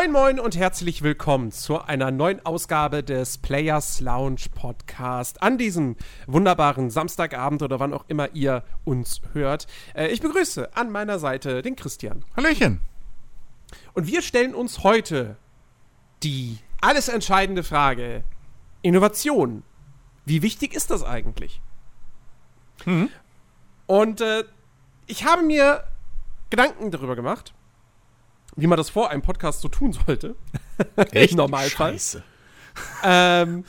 Moin, moin und herzlich willkommen zu einer neuen Ausgabe des Players Lounge Podcast an diesem wunderbaren Samstagabend oder wann auch immer ihr uns hört. Äh, ich begrüße an meiner Seite den Christian. Hallöchen. Und wir stellen uns heute die alles entscheidende Frage: Innovation. Wie wichtig ist das eigentlich? Mhm. Und äh, ich habe mir Gedanken darüber gemacht wie man das vor einem Podcast so tun sollte. Echt? Im Normalfall. Scheiße. Ähm,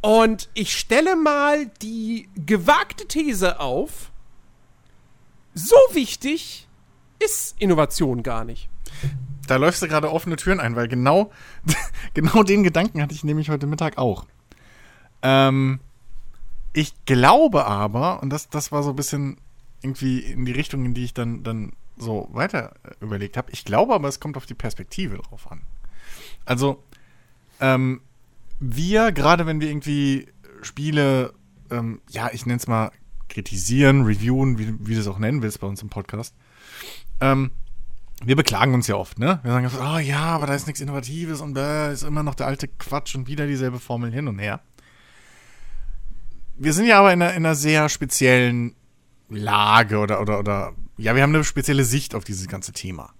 und ich stelle mal die gewagte These auf. So wichtig ist Innovation gar nicht. Da läufst du gerade offene Türen ein, weil genau, genau den Gedanken hatte ich nämlich heute Mittag auch. Ähm, ich glaube aber, und das, das war so ein bisschen irgendwie in die Richtung, in die ich dann, dann so weiter äh, überlegt habe. Ich glaube aber, es kommt auf die Perspektive drauf an. Also, ähm, wir, gerade wenn wir irgendwie Spiele, ähm, ja, ich nenne es mal kritisieren, reviewen, wie, wie du es auch nennen willst bei uns im Podcast, ähm, wir beklagen uns ja oft, ne? Wir sagen, oh ja, aber da ist nichts Innovatives und da ist immer noch der alte Quatsch und wieder dieselbe Formel hin und her. Wir sind ja aber in einer, in einer sehr speziellen Lage oder, oder, oder, ja, wir haben eine spezielle Sicht auf dieses ganze Thema.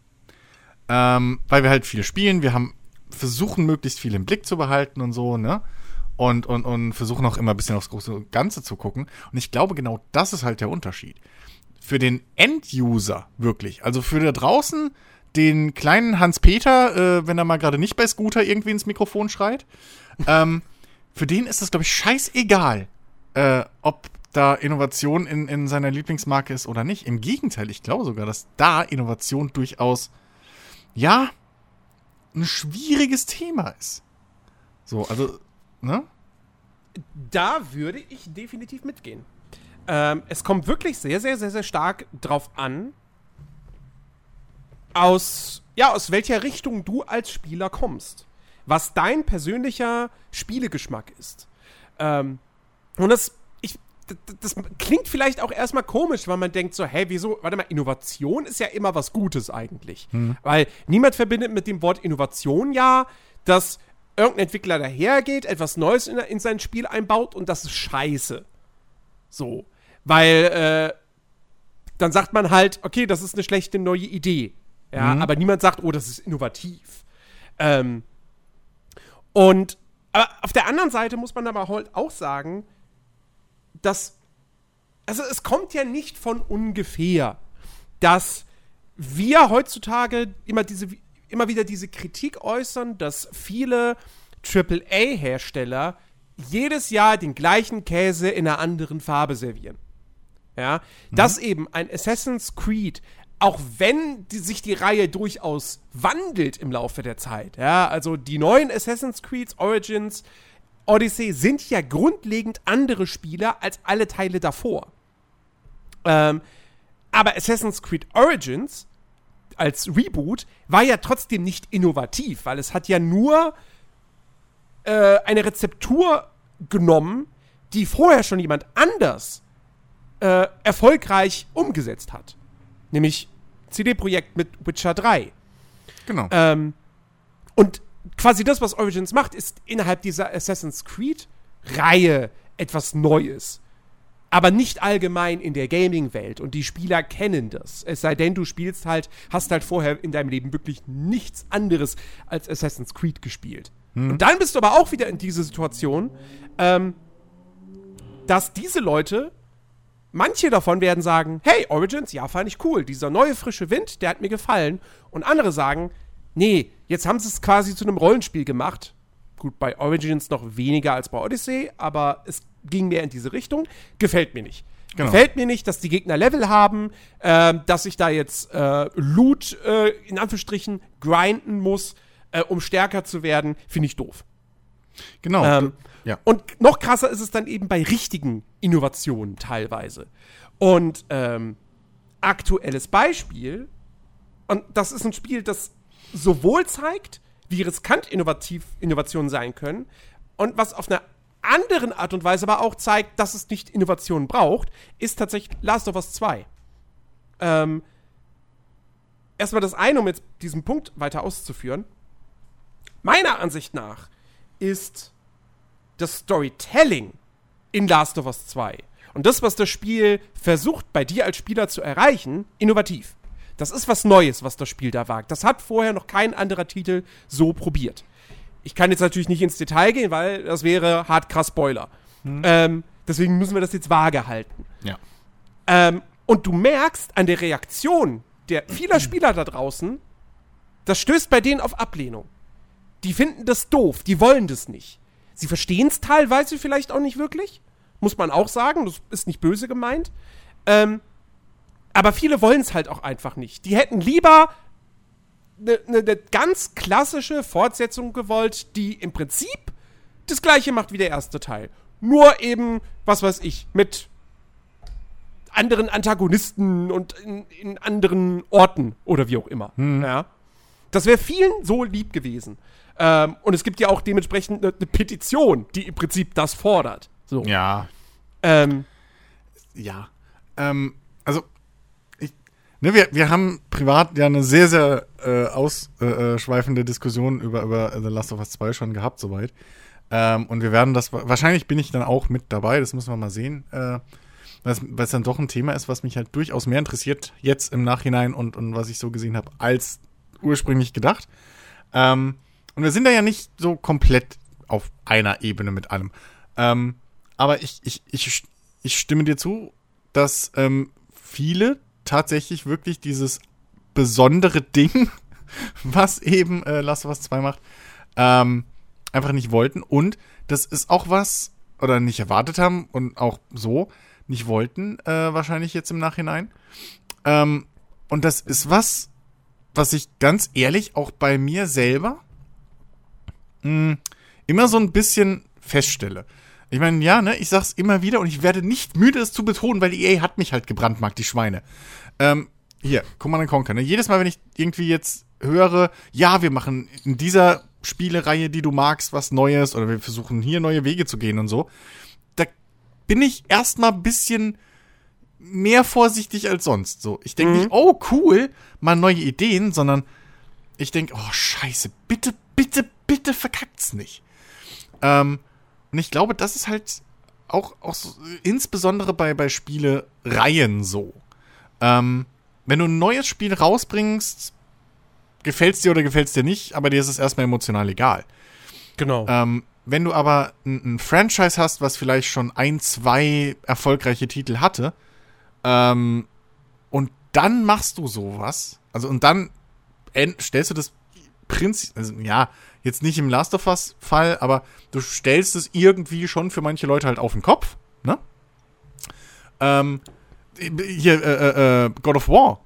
Ähm, weil wir halt viel spielen, wir haben, versuchen möglichst viel im Blick zu behalten und so, ne? Und, und, und versuchen auch immer ein bisschen aufs große Ganze zu gucken. Und ich glaube, genau das ist halt der Unterschied. Für den End-User wirklich, also für da draußen den kleinen Hans-Peter, äh, wenn er mal gerade nicht bei Scooter irgendwie ins Mikrofon schreit, ähm, für den ist das, glaube ich, scheißegal, äh, ob da Innovation in, in seiner Lieblingsmarke ist oder nicht. Im Gegenteil, ich glaube sogar, dass da Innovation durchaus, ja, ein schwieriges Thema ist. So, also, ne? Da würde ich definitiv mitgehen. Ähm, es kommt wirklich sehr, sehr, sehr, sehr stark drauf an, aus, ja, aus welcher Richtung du als Spieler kommst. Was dein persönlicher Spielegeschmack ist. Ähm, und das das, klingt vielleicht auch erstmal komisch, weil man denkt so, hä, wieso, warte mal, Innovation ist ja immer was Gutes eigentlich. Hm. Weil niemand verbindet mit dem Wort Innovation ja, dass irgendein Entwickler dahergeht, etwas Neues in, in sein Spiel einbaut und das ist scheiße. So. Weil, äh, dann sagt man halt, okay, das ist eine schlechte neue Idee. Ja, Mhm. aber niemand sagt, oh, das ist innovativ. Ähm, und aber auf der anderen Seite muss man aber halt auch sagen, dass also es kommt ja nicht von ungefähr, dass wir heutzutage immer diese immer wieder diese Kritik äußern, dass viele AAA-Hersteller jedes Jahr den gleichen Käse in einer anderen Farbe servieren. Ja, dass eben ein Assassin's Creed, auch wenn die, sich die Reihe durchaus wandelt im Laufe der Zeit, ja, also die neuen Assassin's Creed Origins, Odyssey sind ja grundlegend andere Spieler als alle Teile davor. Ähm, aber Assassin's Creed Origins als Reboot war ja trotzdem nicht innovativ, weil es hat ja nur äh, eine Rezeptur genommen, die vorher schon jemand anders äh, erfolgreich umgesetzt hat. Nämlich CD-Projekt mit Witcher 3. Genau. Ähm, und quasi das, was Origins macht, ist innerhalb dieser Assassin's Creed-Reihe etwas Neues. Aber nicht allgemein in der Gaming-Welt. Und die Spieler kennen das. Es sei denn, du spielst halt, hast halt vorher in deinem Leben wirklich nichts anderes als Assassin's Creed gespielt. Und dann bist du aber auch wieder in diese Situation, ähm, dass diese Leute, manche davon werden sagen, hey, Origins, ja, fand ich cool. Dieser neue frische Wind, der hat mir gefallen. Und andere sagen, nee, jetzt haben sie es quasi zu einem Rollenspiel gemacht. Gut, bei Origins noch weniger als bei Odyssey, aber es ging mehr in diese Richtung. Gefällt mir nicht. Genau. Gefällt mir nicht, dass die Gegner Level haben, ähm, dass ich da jetzt äh, Loot äh, in Anführungsstrichen grinden muss, äh, um stärker zu werden. Finde ich doof. genau. Ähm, ja. Und noch krasser ist es dann eben bei richtigen Innovationen teilweise. Und ähm, aktuelles Beispiel, und das ist ein Spiel, das sowohl zeigt, wie riskant innovativ Innovationen sein können, und was auf einer anderen Art und Weise aber auch zeigt, dass es nicht Innovationen braucht, ist tatsächlich Last of Us 2. Ähm, erstmal das eine, um jetzt diesen Punkt weiter auszuführen. Meiner Ansicht nach ist das Storytelling in Last of Us 2 und das, was das Spiel versucht, bei dir als Spieler zu erreichen, innovativ. Das ist was Neues, was das Spiel da wagt. Das hat vorher noch kein anderer Titel so probiert. Ich kann jetzt natürlich nicht ins Detail gehen, weil das wäre hart krass Spoiler. Hm. Ähm, deswegen müssen wir das jetzt vage halten. Ja. Ähm, und du merkst an der Reaktion der vieler Spieler da draußen, das stößt bei denen auf Ablehnung. Die finden das doof, die wollen das nicht. Sie verstehen es teilweise vielleicht auch nicht wirklich, muss man auch sagen, das ist nicht böse gemeint. Ähm, aber viele wollen es halt auch einfach nicht. Die hätten lieber eine ne, ne ganz klassische Fortsetzung gewollt, die im Prinzip das gleiche macht wie der erste Teil. Nur eben, was weiß ich, mit anderen Antagonisten und in, in anderen Orten oder wie auch immer. Hm. Ja. Das wäre vielen so lieb gewesen. Ähm, und es gibt ja auch dementsprechend eine, eine Petition, die im Prinzip das fordert. So. Ja. Ähm, ja. Ähm, ne, wir, wir haben privat ja eine sehr, sehr äh, ausschweifende äh, Diskussion über, über The Last of Us 2 schon gehabt, soweit. Ähm, und wir werden das, wahrscheinlich bin ich dann auch mit dabei, das müssen wir mal sehen. Äh, weil es dann doch ein Thema ist, was mich halt durchaus mehr interessiert, jetzt im Nachhinein und, und was ich so gesehen habe, als ursprünglich gedacht. Ähm, und wir sind da ja nicht so komplett auf einer Ebene mit allem. Ähm, aber ich, ich, ich, ich stimme dir zu, dass ähm, viele tatsächlich wirklich dieses besondere Ding, was eben äh, Last of Us 2 macht, ähm, einfach nicht wollten. Und das ist auch was, oder nicht erwartet haben und auch so, nicht wollten, äh, wahrscheinlich jetzt im Nachhinein. Ähm, und das ist was, was ich ganz ehrlich auch bei mir selber mh, hm, immer so ein bisschen feststelle. Ich meine, ja, ne, ich sag's immer wieder und ich werde nicht müde, es zu betonen, weil die EA hat mich halt gebrandmarkt, die Schweine. Ähm, hier, Command Conquer, ne? Jedes Mal, wenn ich irgendwie jetzt höre, ja, wir machen in dieser Spielereihe, die du magst, was Neues oder wir versuchen hier neue Wege zu gehen und so, bin ich erstmal ein bisschen mehr vorsichtig als sonst. So, ich denke mhm. nicht, oh cool, mal neue Ideen, sondern ich denke, oh scheiße, bitte, bitte, bitte verkackt's nicht. Ähm, und ich glaube, das ist halt auch, auch so, insbesondere bei, bei Spielereien so. Ähm, wenn du ein neues Spiel rausbringst, gefällt's dir oder gefällt's dir nicht, aber dir ist es erstmal emotional egal. Genau. Ähm, wenn du aber ein, ein, Franchise hast, was vielleicht schon ein, zwei erfolgreiche Titel hatte, ähm, und dann machst du sowas, also und dann stellst du das Prinzip, also ja, jetzt nicht im Last of Us Fall, aber du stellst es irgendwie schon für manche Leute halt auf den Kopf, ne? Ähm, hier, äh, äh, äh God of War.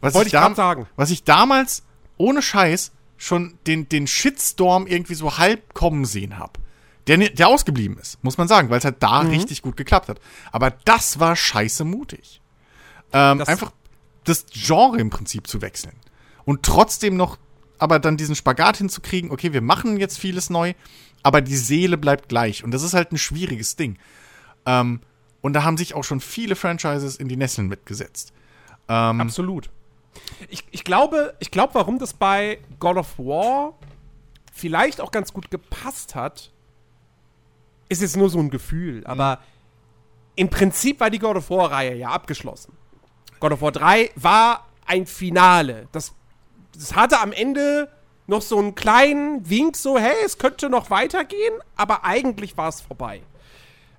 Was Wollte ich, ich sagen. Was ich damals ohne Scheiß schon den, den Shitstorm irgendwie so halb kommen sehen habe. Der, der ausgeblieben ist, muss man sagen, weil es halt da mhm. richtig gut geklappt hat. Aber das war scheiße mutig. Ähm, das einfach das Genre im Prinzip zu wechseln. Und trotzdem noch, aber dann diesen Spagat hinzukriegen, okay, wir machen jetzt vieles neu, aber die Seele bleibt gleich. Und das ist halt ein schwieriges Ding. Ähm, und da haben sich auch schon viele Franchises in die Nesseln mitgesetzt. Ähm, Absolut. Ich, ich glaube, ich glaube, warum das bei God of War vielleicht auch ganz gut gepasst hat, ist jetzt nur so ein Gefühl. Aber im Prinzip war die God of War-Reihe ja abgeschlossen. God of War 3 war ein Finale. Das, das hatte am Ende noch so einen kleinen Wink, so, hey, es könnte noch weitergehen, aber eigentlich war es vorbei.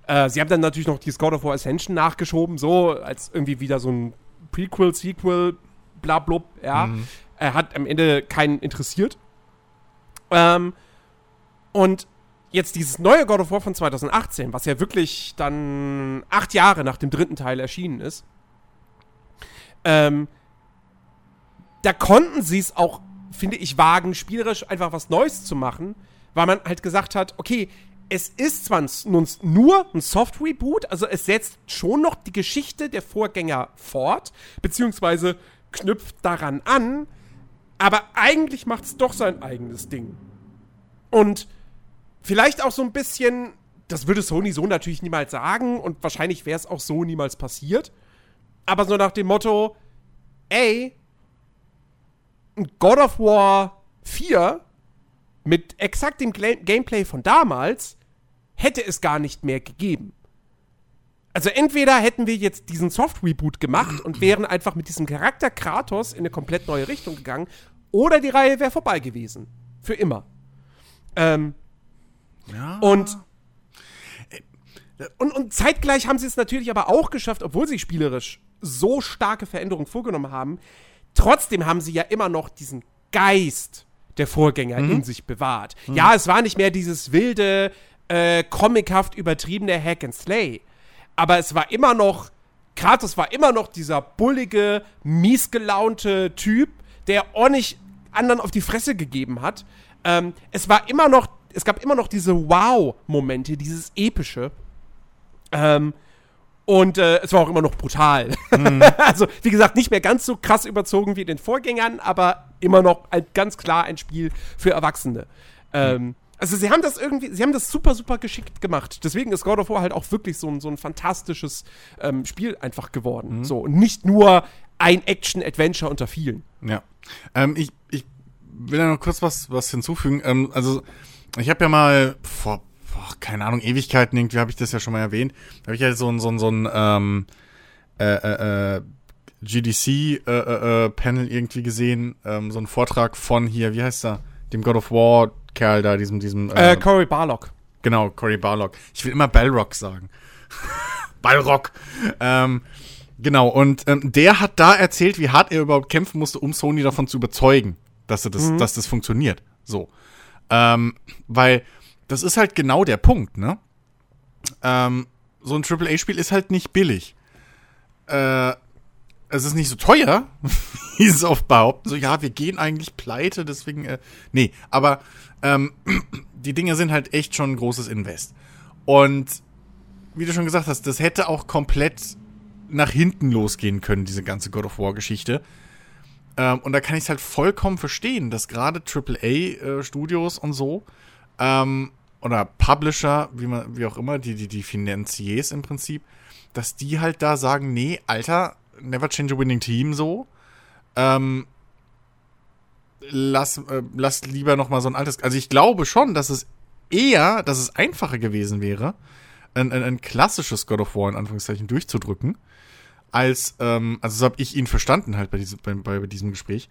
Äh, sie haben dann natürlich noch dieses God of War Ascension nachgeschoben, so als irgendwie wieder so ein Prequel, Sequel, blablub, ja. Mhm. Er hat am Ende keinen interessiert. Ähm, und jetzt dieses neue God of War von 2018, was ja wirklich dann acht Jahre nach dem dritten Teil erschienen ist, ähm, da konnten sie es auch, finde ich, wagen, spielerisch einfach was Neues zu machen, weil man halt gesagt hat, okay, es ist zwar nur ein Soft-Reboot, also es setzt schon noch die Geschichte der Vorgänger fort, beziehungsweise knüpft daran an, aber eigentlich macht es doch sein eigenes Ding. Und vielleicht auch so ein bisschen, das würde Sony so natürlich niemals sagen und wahrscheinlich wäre es auch so niemals passiert. Aber so nach dem Motto, ey, ein God of War 4 mit exakt dem Gameplay von damals hätte es gar nicht mehr gegeben. Also entweder hätten wir jetzt diesen Soft-Reboot gemacht und wären einfach mit diesem Charakter Kratos in eine komplett neue Richtung gegangen, oder die Reihe wäre vorbei gewesen. Für immer. Ähm, Ja. und, und, und zeitgleich haben sie es natürlich aber auch geschafft, obwohl sie spielerisch so starke Veränderungen vorgenommen haben, trotzdem haben sie ja immer noch diesen Geist der Vorgänger in sich bewahrt. Ja, es war nicht mehr dieses wilde, äh, comichaft übertriebene Hack and Slay, aber es war immer noch, Kratos war immer noch dieser bullige, miesgelaunte Typ, der ordentlich anderen auf die Fresse gegeben hat. Ähm, es war immer noch, es gab immer noch diese Wow-Momente, dieses epische. Ähm, und äh, es war auch immer noch brutal. also, wie gesagt, nicht mehr ganz so krass überzogen wie in den Vorgängern, aber immer noch ein, ganz klar ein Spiel für Erwachsene. Ähm, also, sie haben das irgendwie, sie haben das super, super geschickt gemacht. Deswegen ist God of War halt auch wirklich so ein, so ein fantastisches ähm, Spiel einfach geworden. So, und nicht nur ein Action-Adventure unter vielen. Ja. Ähm, ich, ich will da noch kurz was, was hinzufügen. Ähm, also, ich habe ja mal vor, boah, keine Ahnung, Ewigkeiten, irgendwie habe ich das ja schon mal erwähnt. Da habe ich ja so ein, so ein, so ein ähm, äh, äh, äh, GDC-Panel irgendwie gesehen, ähm, so ein Vortrag von hier, wie heißt er? Dem God of War-Kerl da, diesem, diesem Äh, Cory Barlock. Genau, Cory Barlock. Ich will immer Bellrock sagen. Ballrock. Ähm, genau, und ähm, der hat da erzählt, wie hart er überhaupt kämpfen musste, um Sony davon zu überzeugen, dass, er das, dass das funktioniert. So. Ähm, weil das ist halt genau der Punkt, ne? Ähm, so ein AAA-Spiel ist halt nicht billig. Äh, es ist nicht so teuer, wie es oft behaupten. So, ja, wir gehen eigentlich pleite, deswegen, äh, nee, aber ähm, die Dinge sind halt echt schon ein großes Invest. Und wie du schon gesagt hast, das hätte auch komplett nach hinten losgehen können, diese ganze God of War-Geschichte. Ähm, und da kann ich es halt vollkommen verstehen, dass gerade AAA-Studios und so ähm, oder Publisher, wie man, wie auch immer, die, die, die Finanziers im Prinzip, dass die halt da sagen, nee, Alter, never change a winning team so. Ähm, lass, äh, lass lieber noch mal so ein altes. Also ich glaube schon, dass es eher, dass es einfacher gewesen wäre, ein, ein, ein klassisches God of War in Anführungszeichen durchzudrücken, als, ähm, also so habe ich ihn verstanden halt bei, diesem bei, bei diesem Gespräch,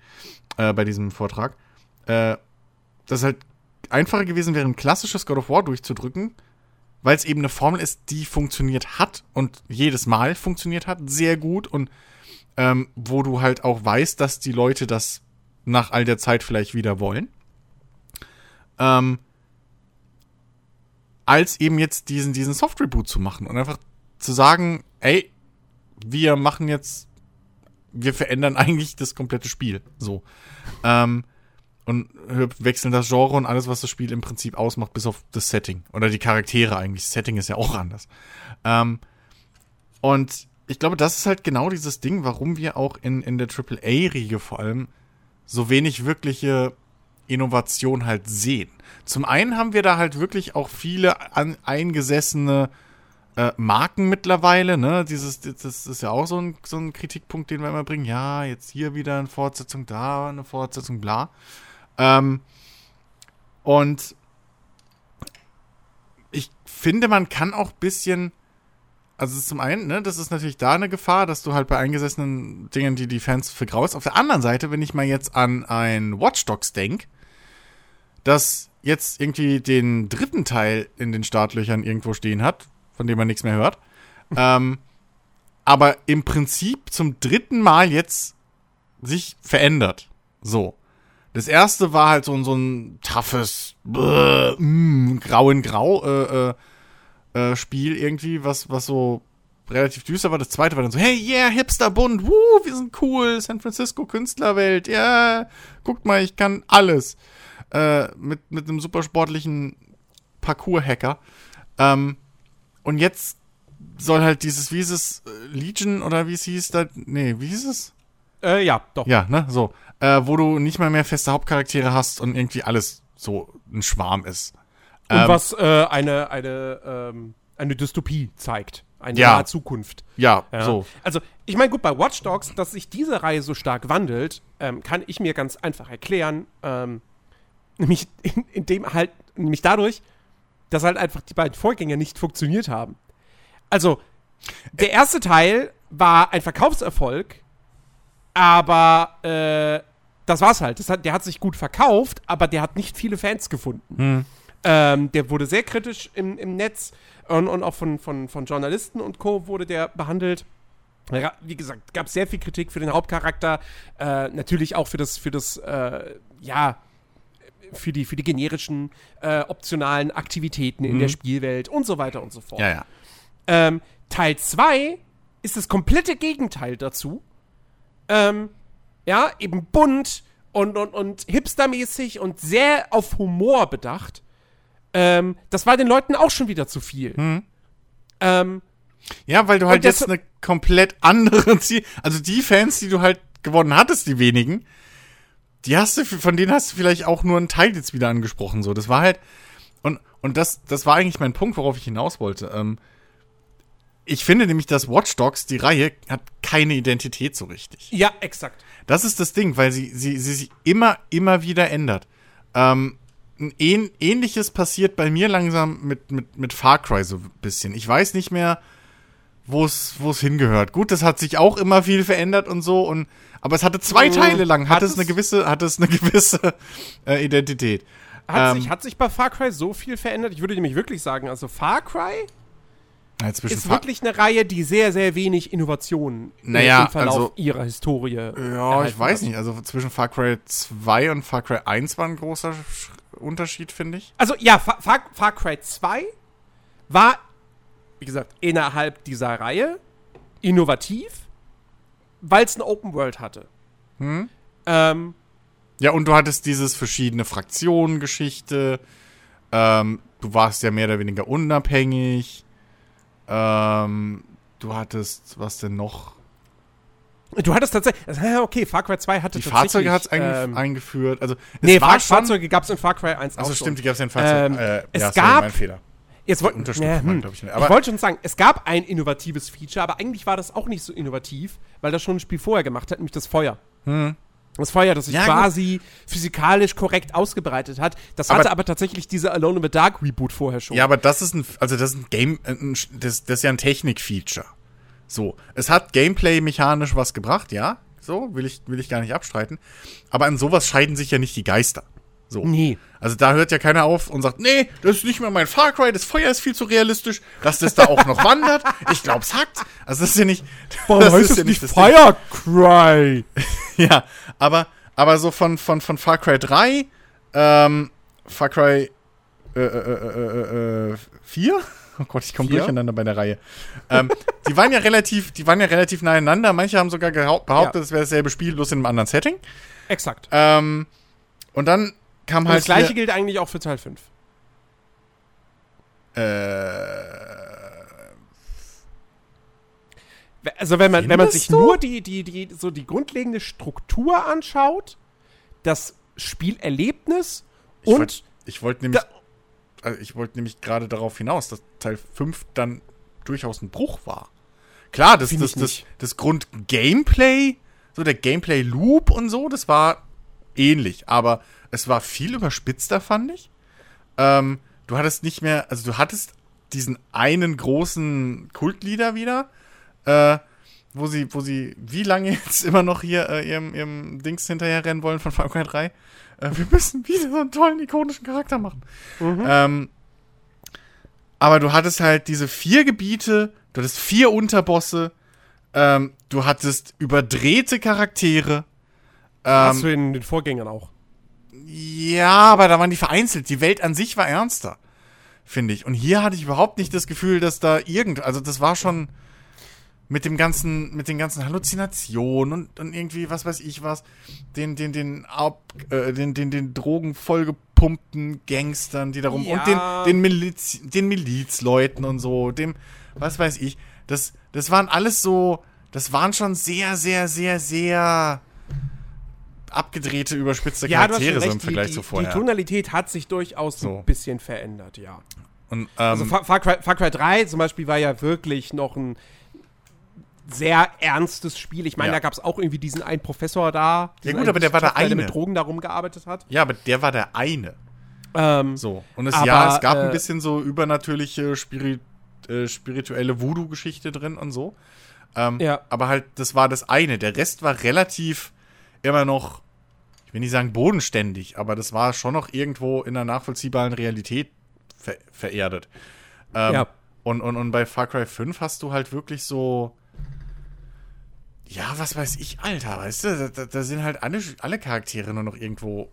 äh, bei diesem Vortrag, äh, dass halt einfacher gewesen wäre, ein klassisches God of War durchzudrücken, weil es eben eine Formel ist, die funktioniert hat und jedes Mal funktioniert hat, sehr gut und ähm, wo du halt auch weißt, dass die Leute das nach all der Zeit vielleicht wieder wollen. Ähm, als eben jetzt diesen, diesen Soft-Reboot zu machen und einfach zu sagen, ey, wir machen jetzt, wir verändern eigentlich das komplette Spiel. So. Ähm, und wechseln das Genre und alles, was das Spiel im Prinzip ausmacht, bis auf das Setting. Oder die Charaktere eigentlich. Das Setting ist ja auch anders. Ähm, und ich glaube, das ist halt genau dieses Ding, warum wir auch in, in der AAA-Riege vor allem so wenig wirkliche Innovation halt sehen. Zum einen haben wir da halt wirklich auch viele an, eingesessene äh, Marken mittlerweile, ne? Dieses, das ist ja auch so ein, so ein Kritikpunkt, den wir immer bringen. Ja, jetzt hier wieder eine Fortsetzung, da eine Fortsetzung, bla. Ähm, und ich finde, man kann auch bisschen, also zum einen, ne, das ist natürlich da eine Gefahr, dass du halt bei eingesessenen Dingen, die die Fans vergraust. Auf der anderen Seite, wenn ich mal jetzt an ein Watch Dogs denk, das jetzt irgendwie den dritten Teil in den Startlöchern irgendwo stehen hat, von dem man nichts mehr hört, ähm, aber im Prinzip zum dritten Mal jetzt sich verändert. So. Das erste war halt so, ein- so ein toughes, mm, grau in grau äh, äh, äh, Spiel irgendwie, was, was so relativ düster war. Das zweite war dann so, hey, yeah, Hipsterbund, wuh, wir sind cool, San Francisco Künstlerwelt, ja, yeah, guckt mal, ich kann alles. Äh, mit, mit einem super sportlichen Parkour-Hacker. Ähm, und jetzt soll halt dieses, wie hieß es, Legion oder wie es hieß, da, nee, wie hieß es? Äh, ja, doch. Ja, ne, so. Äh, wo du nicht mal mehr feste Hauptcharaktere hast und irgendwie alles so ein Schwarm ist. Und Ähm, was äh, eine, eine, ähm, eine Dystopie zeigt. eine Ja. nahe Zukunft. Ja, Ja. so. Also, ich meine, gut, bei Watch Dogs, dass sich diese Reihe so stark wandelt, ähm, kann ich mir ganz einfach erklären. Ähm, nämlich in, in dem halt, nämlich dadurch, dass halt einfach die beiden Vorgänger nicht funktioniert haben. Also, der erste Teil war ein Verkaufserfolg, aber äh, das war's halt. Das hat, der hat sich gut verkauft, aber der hat nicht viele Fans gefunden. Ähm, der wurde sehr kritisch im, im Netz und, und auch von, von, von Journalisten und Co. wurde der behandelt. Wie gesagt, gab sehr viel Kritik für den Hauptcharakter, äh, natürlich auch für das, für das, äh, ja, für die, für die generischen, äh, optionalen Aktivitäten in der Spielwelt und so weiter und so fort. Ja, ja. Ähm, Teil 2 ist das komplette Gegenteil dazu. Ähm, ja, eben bunt und, und, und hipstermäßig und sehr auf Humor bedacht. Ähm, das war den Leuten auch schon wieder zu viel. Ähm, Ja, weil du halt jetzt eine komplett andere Ziel, also die Fans, die du halt gewonnen hattest, die wenigen, die hast du, von denen hast du vielleicht auch nur einen Teil jetzt wieder angesprochen, so. Das war halt, und, und das, das war eigentlich mein Punkt, worauf ich hinaus wollte. Ähm, ich finde nämlich, dass Watch Dogs, die Reihe, hat keine Identität so richtig. ja, exakt. Das ist das Ding, weil sie, sie, sie sich immer, immer wieder ändert. Ähm, ein ähn, ähnliches passiert bei mir langsam mit, mit, mit Far Cry so ein bisschen. Ich weiß nicht mehr, wo es hingehört. Gut, das hat sich auch immer viel verändert und so und aber es hatte zwei Mhm. Teile lang, Hat hatte es es? eine gewisse hatte es eine gewisse äh, Identität. Hat, Ähm, sich, hat sich bei Far Cry so viel verändert? Ich würde nämlich wirklich sagen, also Far Cry ist wirklich eine Reihe, die sehr, sehr wenig Innovationen äh, Naja, im Verlauf also- ihrer Historie ja, ich weiß hat. nicht, also zwischen Far Cry 2 und Far Cry 1 war ein großer Sch- Unterschied, finde ich. Also ja, Far, Far, Far Cry 2 war, wie gesagt, innerhalb dieser Reihe innovativ, weil es eine Open World hatte. Hm? Ähm, Ja, und du hattest dieses verschiedene Fraktionen-Geschichte. Ähm, du warst ja mehr oder weniger unabhängig. Ähm, du hattest, was denn noch? du hattest tatsächlich, okay, Far Cry 2 hatte Die. Fahrzeuge hat es ähm, eingeführt. Also, es Nee, war Fahr. Fahrzeuge gab es in Far Cry 1 auch Also stimmt, die gab es ja in Fahrzeug. Ähm, äh, es ja, sorry, gab- mein Fehler. Jetzt Unterstützt ja, hm. ich ich wollte schon sagen, es gab ein innovatives Feature, aber eigentlich war das auch nicht so innovativ, weil das schon ein Spiel vorher gemacht hat, nämlich das Feuer. Das Feuer, das sich. Ja, gut. quasi physikalisch korrekt ausgebreitet hat. Das Aber- hatte aber tatsächlich dieser Alone in the Dark Reboot vorher schon. Ja, aber das ist ein, also das ist ein Game, äh, ein, das, das ist ja ein Technik-Feature. So, es hat Gameplay mechanisch was gebracht, ja, so will ich will ich gar nicht abstreiten. Aber an sowas scheiden sich ja nicht die Geister. So. Nee. Also da hört ja keiner auf und sagt, nee, das ist nicht mehr mein Far Cry, das Feuer ist viel zu realistisch, dass das da auch noch wandert. Ich glaub's hackt. Also das ist ja nicht. das ist ja nicht. Fire Cry? Ja, aber, aber so von, von, von Far Cry 3, ähm, Far Cry äh, äh, äh, äh, äh, 4? Oh Gott, ich komme durcheinander bei der Reihe. ähm, die waren ja relativ, die waren ja relativ nah aneinander. Manche haben sogar behauptet, Ja. es wäre dasselbe Spiel, bloß in einem anderen Setting. Exakt. Ähm, und dann kam Und halt das gleiche gilt eigentlich auch für Teil 5. Also wenn man, wenn man sich du? nur die, die, die, so die grundlegende Struktur anschaut, das Spielerlebnis ich und wollt- ich wollte nämlich, also ich wollte nämlich gerade darauf hinaus, dass Teil 5 dann durchaus ein Bruch war. Klar, das, Find das, das, das Grund-Gameplay, so der Gameplay-Loop und so, das war ähnlich, aber es war viel überspitzter, fand ich. Ähm, du hattest nicht mehr, also du hattest diesen einen großen Kultleader wieder, äh, wo sie, wo sie, wie lange jetzt immer noch hier äh, ihrem, ihrem Dings hinterher rennen wollen von Far Cry 3. Äh, wir müssen wieder so einen tollen, ikonischen Charakter machen. Ähm, aber du hattest halt diese vier Gebiete, du hattest vier Unterbosse, ähm, du hattest überdrehte Charaktere. hast Ähm, du in den Vorgängern auch. Ja, aber da waren die vereinzelt. Die Welt an sich war ernster, finde ich. Und hier hatte ich überhaupt nicht das Gefühl, dass da irgend, also das war schon mit dem ganzen, mit den ganzen Halluzinationen und, und irgendwie, was weiß ich was, den, den, den, ab, äh, den, den, den Drogen vollgepumpten Gangstern, die darum, und den, Ja. den Miliz, den Milizleuten und so, dem, was weiß ich, das, das waren alles so, das waren schon sehr, sehr, sehr, sehr abgedrehte, überspitzte Ja, Charaktere so im recht, die, Vergleich die, zu die vorher. Tonalität hat sich durchaus So. ein bisschen verändert, ja. Und, ähm, Also Far, Far, Cry, Far Cry 3 zum Beispiel war ja wirklich noch ein sehr ernstes Spiel. Ich meine, Ja. da gab es auch irgendwie diesen einen Professor da. diesen gut, aber der war der eine. mit Drogen darum gearbeitet hat. ja, aber der war der eine. Ähm, So. Und es, Aber, ja, es gab äh, ein bisschen so übernatürliche, Spirit, äh, spirituelle Voodoo-Geschichte drin und so. Ähm, Ja. Aber halt, das war das eine. Der Rest war relativ immer noch, will nicht sagen bodenständig, aber das war schon noch irgendwo in einer nachvollziehbaren Realität ver vererdet. Ähm, Ja. und, und, und bei Far Cry 5 hast du halt wirklich so. Ja, was weiß ich, Alter, weißt du, da, da, sind halt alle, alle Charaktere nur noch irgendwo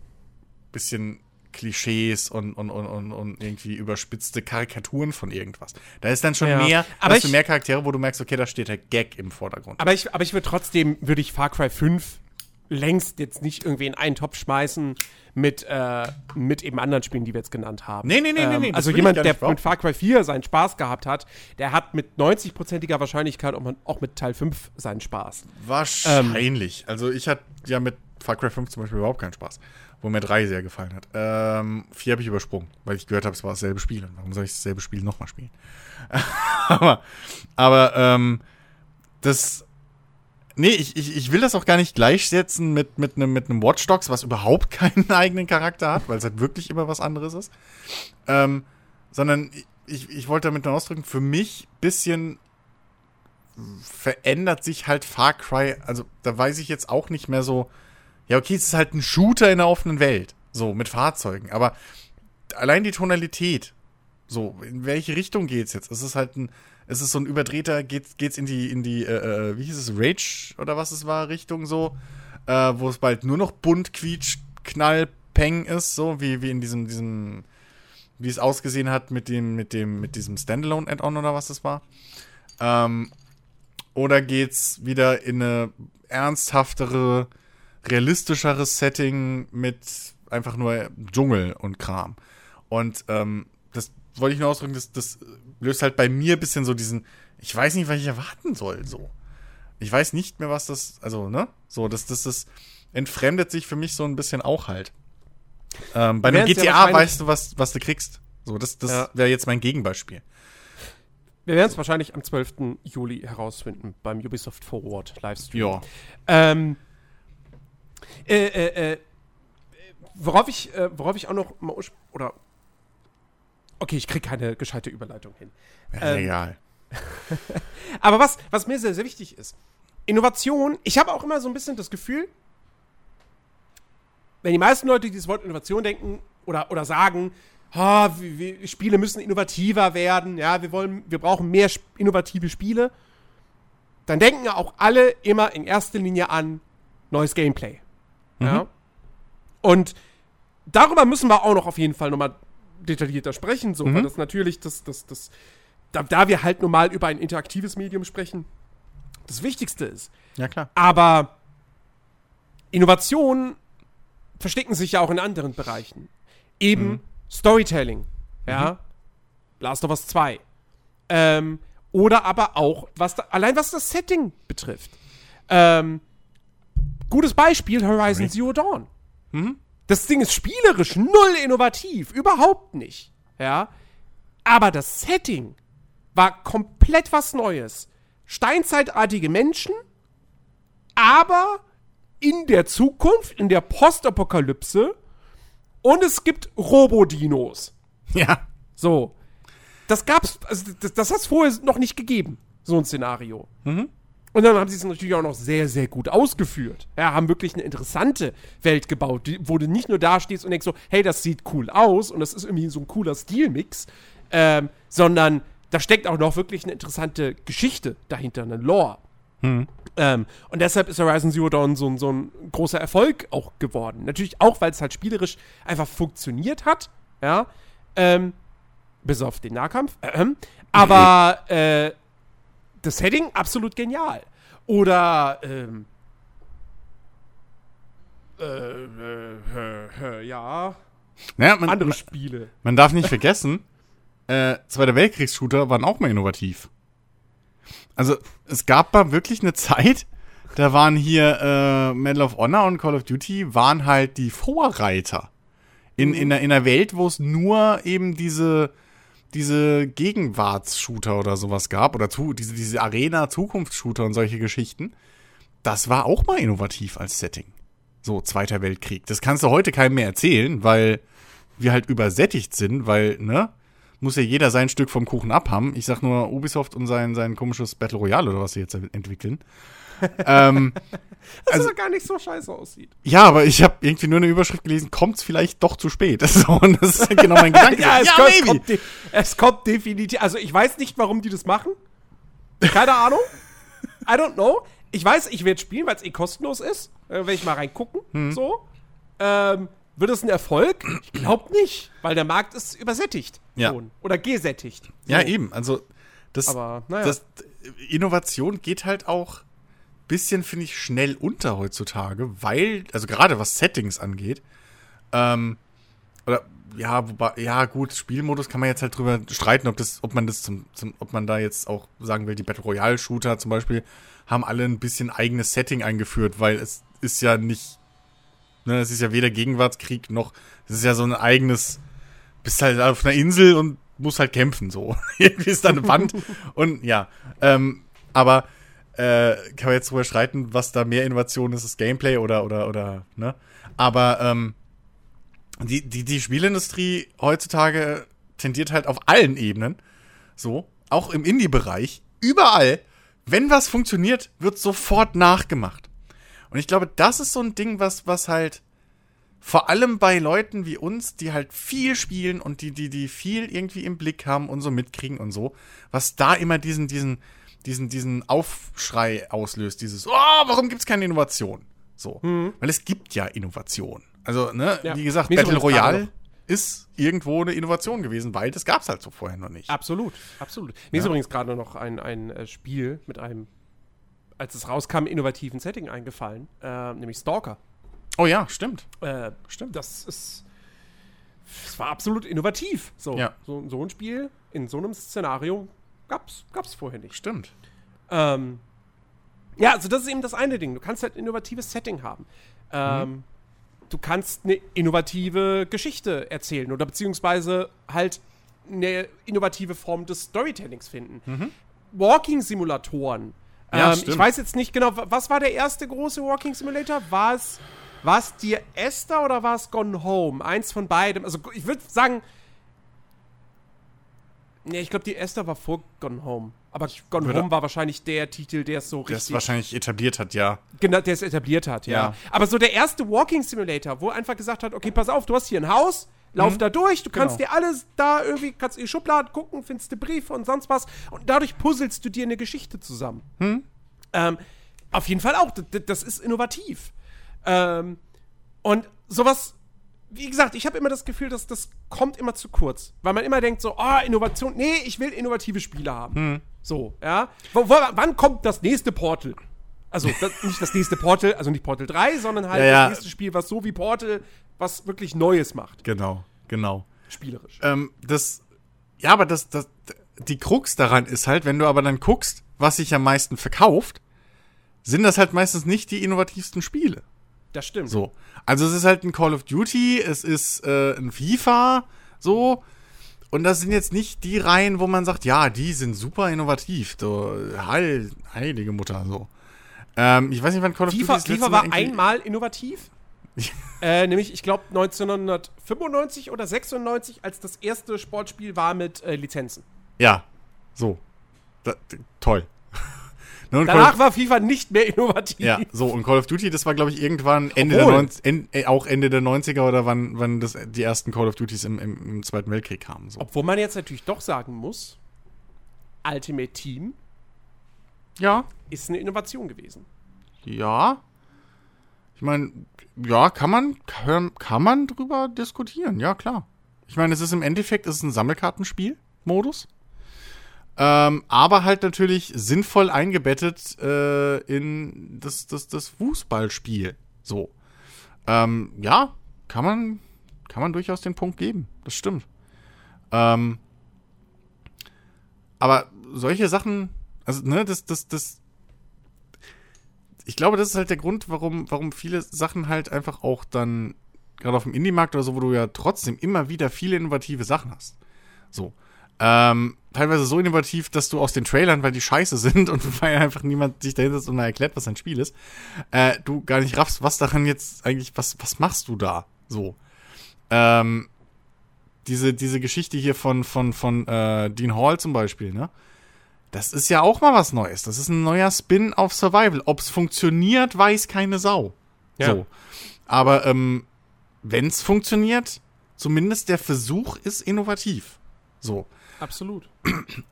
bisschen Klischees und, und, und, und, irgendwie überspitzte Karikaturen von irgendwas. Da ist dann schon Ja. mehr, Aber hast du ich- mehr Charaktere, wo du merkst, okay, da steht der Gag im Vordergrund. aber ich, aber ich würde trotzdem, würde ich Far Cry 5 längst jetzt nicht irgendwie in einen Topf schmeißen mit, äh, mit eben anderen Spielen, die wir jetzt genannt haben. Nee, nee, nee, nee, nee, das Also jemand, der mit Far Cry 4 seinen Spaß gehabt hat, der hat mit 90%iger Wahrscheinlichkeit auch, mit Teil 5 seinen Spaß. Wahrscheinlich. also ich hatte ja mit Far Cry 5 zum Beispiel überhaupt keinen Spaß. Wo mir 3 sehr gefallen hat. Ähm, 4 habe ich übersprungen, weil ich gehört habe, es war dasselbe Spiel. Und warum soll ich dasselbe Spiel nochmal spielen? aber, aber ähm, das. Nee, ich, ich, ich will das auch gar nicht gleichsetzen mit, mit einem mit einem Watch Dogs, was überhaupt keinen eigenen Charakter hat, weil es halt wirklich immer was anderes ist. Ähm, sondern ich, ich wollte damit nur ausdrücken, für mich bisschen verändert sich halt Far Cry. Also da weiß ich jetzt auch nicht mehr so. Ja, okay, es ist halt ein Shooter in der offenen Welt. So, mit Fahrzeugen. Aber allein die Tonalität. So, in welche Richtung geht's jetzt? Es ist halt ein. Es ist so ein überdrehter, geht's, geht's in die, in die, äh, äh, wie hieß es, Rage oder was es war, Richtung so, äh, wo es bald nur noch bunt, quietsch, knall, peng ist, so, wie, wie in diesem, diesem, wie es ausgesehen hat mit dem, mit dem, mit diesem Standalone-Add-on oder was es war. Ähm, oder geht's wieder in eine ernsthaftere, realistischeres Setting mit einfach nur Dschungel und Kram? Und ähm, das wollte ich nur ausdrücken, das, das löst halt bei mir ein bisschen so diesen, ich weiß nicht, was ich erwarten soll, so. Ich weiß nicht mehr, was das, also, ne? So, das, das, das entfremdet sich für mich so ein bisschen auch halt. Ähm, bei einem ja GTA wahrscheinlich- weißt du, was, was du kriegst. So, das, das Ja. wäre jetzt mein Gegenbeispiel. Wir werden es wahrscheinlich am 12. Juli herausfinden beim Ubisoft Forward Livestream. Ja. Ähm, äh, äh, äh, worauf ich, äh, worauf ich auch noch mal oder okay, ich kriege keine gescheite Überleitung hin. Ja, Ähm, egal. Aber was, was mir sehr, sehr wichtig ist, Innovation, ich habe auch immer so ein bisschen das Gefühl, wenn die meisten Leute dieses Wort Innovation denken oder, oder sagen, ha, wie, wie, Spiele müssen innovativer werden, ja, wir wollen, wir brauchen mehr innovative Spiele, dann denken ja auch alle immer in erster Linie an neues Gameplay. Ja. Und darüber müssen wir auch noch auf jeden Fall nochmal detaillierter sprechen, so, weil das natürlich das, das, das, da, da wir halt normal über ein interaktives Medium sprechen, das Wichtigste ist. Ja, klar. Aber Innovationen verstecken sich ja auch in anderen Bereichen. Eben Storytelling, ja. Last of Us 2. Ähm, oder aber auch, was da, allein was das Setting betrifft. Ähm, gutes Beispiel, Horizon Okay. Zero Dawn. Das Ding ist spielerisch null innovativ, überhaupt nicht. Ja. Aber das Setting war komplett was Neues. Steinzeitartige Menschen, aber in der Zukunft, in der Postapokalypse und es gibt Robodinos. Ja. So. Das gab's, also das, das hat's vorher noch nicht gegeben, so ein Szenario. Und dann haben sie es natürlich auch noch sehr, sehr gut ausgeführt. Ja, haben wirklich eine interessante Welt gebaut, die, wo du nicht nur da stehst und denkst so, hey, das sieht cool aus und das ist irgendwie so ein cooler Stilmix, ähm, sondern da steckt auch noch wirklich eine interessante Geschichte dahinter, eine Lore. Ähm, und deshalb ist Horizon Zero Dawn so, ein- so ein großer Erfolg auch geworden. Natürlich auch, weil es halt spielerisch einfach funktioniert hat, ja. Ähm, bis auf den Nahkampf. Ähm, aber äh, das Setting absolut genial. Oder ähm, äh, äh, äh, ja, Naja, man, andere Spiele. man darf nicht vergessen, äh, Zweiter Weltkriegs-Shooter waren auch mal innovativ. Also, es gab mal wirklich eine Zeit, da waren hier äh, Medal of Honor und Call of Duty waren halt die Vorreiter. In, in, einer, in einer Welt, wo es nur eben diese, diese Gegenwarts-Shooter oder sowas gab, oder zu, diese, diese Arena-Zukunfts-Shooter und solche Geschichten, das war auch mal innovativ als Setting. So, Zweiter Weltkrieg. Das kannst du heute keinem mehr erzählen, weil wir halt übersättigt sind, weil, ne? Muss ja jeder sein Stück vom Kuchen abhaben. Ich sag nur Ubisoft und sein, sein komisches Battle Royale oder was sie jetzt entwickeln. Ähm, das also, aber gar nicht so scheiße aussieht. Ja, aber ich habe irgendwie nur eine Überschrift gelesen, kommt es vielleicht doch zu spät. So, und das ist genau mein Gedanke. ja, es, ja, kommt, es, kommt es kommt definitiv. Also ich weiß nicht, warum die das machen. Keine Ahnung. I don't know. Ich weiß, ich werde spielen, weil es eh kostenlos ist. Äh, werde ich mal reingucken. Hm. So. Ähm, wird es ein Erfolg? Ich glaube nicht, weil der Markt ist übersättigt. Ja. Schon. Oder gesättigt. So. Ja, eben. Also, das, Aber, naja. das, Innovation geht halt auch bisschen, finde ich, schnell unter heutzutage, weil, also gerade was Settings angeht, ähm, oder ja, wobei, ja, gut, Spielmodus kann man jetzt halt drüber streiten, ob das, ob man das zum, zum ob man da jetzt auch sagen will, die Battle Royale Shooter zum Beispiel haben alle ein bisschen eigenes Setting eingeführt, weil es ist ja nicht, ne, es ist ja weder Gegenwartskrieg noch, es ist ja so ein eigenes, bist halt auf einer Insel und musst halt kämpfen, so. Irgendwie ist da eine Wand und ja, ähm, aber äh, kann man jetzt drüber streiten, was da mehr Innovation ist, das Gameplay oder, oder, oder, ne? Aber, ähm, die, die, die Spielindustrie heutzutage tendiert halt auf allen Ebenen, so, auch im Indie-Bereich, überall, wenn was funktioniert, wird sofort nachgemacht. Und ich glaube, das ist so ein Ding, was, was halt vor allem bei Leuten wie uns, die halt viel spielen und die, die, die viel irgendwie im Blick haben und so mitkriegen und so, was da immer diesen, diesen, diesen, diesen Aufschrei auslöst, dieses, oh, warum gibt es keine Innovation? So. Mhm. Weil es gibt ja Innovation. Also, ne, ja. wie gesagt, Battle Royale ist irgendwo eine Innovation gewesen, weil das gab es halt so vorher noch nicht. Absolut, absolut. Mir ja. ist übrigens gerade noch ein, ein äh, Spiel mit einem, als es rauskam, innovativen Setting eingefallen, äh, nämlich Stalker. Oh ja, stimmt. Äh, stimmt. Das ist. Es war absolut innovativ. So, ja. so, so ein Spiel in so einem Szenario gab's, gab's vorher nicht. Stimmt. Ähm, ja, also das ist eben das eine Ding. Du kannst halt ein innovatives Setting haben. Ähm, mhm. Du kannst eine innovative Geschichte erzählen oder beziehungsweise halt eine innovative Form des Storytellings finden. Mhm. Walking-Simulatoren. Ja, ähm, ich weiß jetzt nicht genau, was war der erste große Walking Simulator? War es, war es dir Esther oder war es Gone Home? Eins von beidem. Also ich würde sagen, Nee, ich glaube, die Esther war vor Gone Home. Aber Gone Würde Home war wahrscheinlich der Titel, der es so richtig. Der es wahrscheinlich etabliert hat, ja. Genau, der es etabliert hat, ja. ja. Aber so der erste Walking Simulator, wo einfach gesagt hat: Okay, pass auf, du hast hier ein Haus, lauf mhm. da durch, du genau. kannst dir alles da irgendwie, kannst in die Schublade gucken, findest du Briefe und sonst was. Und dadurch puzzelst du dir eine Geschichte zusammen. Hm? Ähm, auf jeden Fall auch. Das, das ist innovativ. Ähm, und sowas wie gesagt, ich habe immer das Gefühl, dass das kommt immer zu kurz. Weil man immer denkt so, oh, Innovation, nee, ich will innovative Spiele haben. Hm. So, ja. W wann kommt das nächste Portal? Also das, nicht das nächste Portal, also nicht Portal 3, sondern halt ja, ja. das nächste Spiel, was so wie Portal was wirklich Neues macht. Genau, genau. Spielerisch. Ähm, das, ja, aber das, das, die Krux daran ist halt, wenn du aber dann guckst, was sich am meisten verkauft, sind das halt meistens nicht die innovativsten Spiele. Das stimmt. So. Also es ist halt ein Call of Duty, es ist äh, ein FIFA, so. Und das sind jetzt nicht die Reihen, wo man sagt, ja, die sind super innovativ. So, heil, heilige Mutter, so. Ähm, ich weiß nicht, wann Call of FIFA, Duty FIFA war einmal innovativ. äh, nämlich, ich glaube, 1995 oder 96, als das erste Sportspiel war mit äh, Lizenzen. Ja, so. Da, toll. Ne, Danach war FIFA nicht mehr innovativ. Ja, so, und Call of Duty, das war, glaube ich, irgendwann Ende der 90, en, äh, auch Ende der 90er oder wann, wann das, die ersten Call of Duties im, im, im Zweiten Weltkrieg kamen. So. Obwohl man jetzt natürlich doch sagen muss, Ultimate Team ja. ist eine Innovation gewesen. Ja. Ich meine, ja, kann man, kann, kann man drüber diskutieren, ja, klar. Ich meine, es ist im Endeffekt, es ist ein Sammelkartenspiel, Modus. Ähm, aber halt natürlich sinnvoll eingebettet äh, in das, das, das Fußballspiel. So. Ähm, ja, kann man, kann man durchaus den Punkt geben. Das stimmt. Ähm, aber solche Sachen, also, ne, das, das, das. Ich glaube, das ist halt der Grund, warum, warum viele Sachen halt einfach auch dann, gerade auf dem Indie-Markt oder so, wo du ja trotzdem immer wieder viele innovative Sachen hast. So. Ähm, teilweise so innovativ, dass du aus den Trailern, weil die scheiße sind und weil einfach niemand sich dahinter und mal erklärt, was ein Spiel ist, äh, du gar nicht raffst, was daran jetzt eigentlich, was, was machst du da? So. Ähm, diese, diese Geschichte hier von, von, von äh, Dean Hall zum Beispiel, ne? Das ist ja auch mal was Neues. Das ist ein neuer Spin auf Survival. Ob es funktioniert, weiß keine Sau. Ja. So. Aber ähm, wenn es funktioniert, zumindest der Versuch ist innovativ. So. Absolut.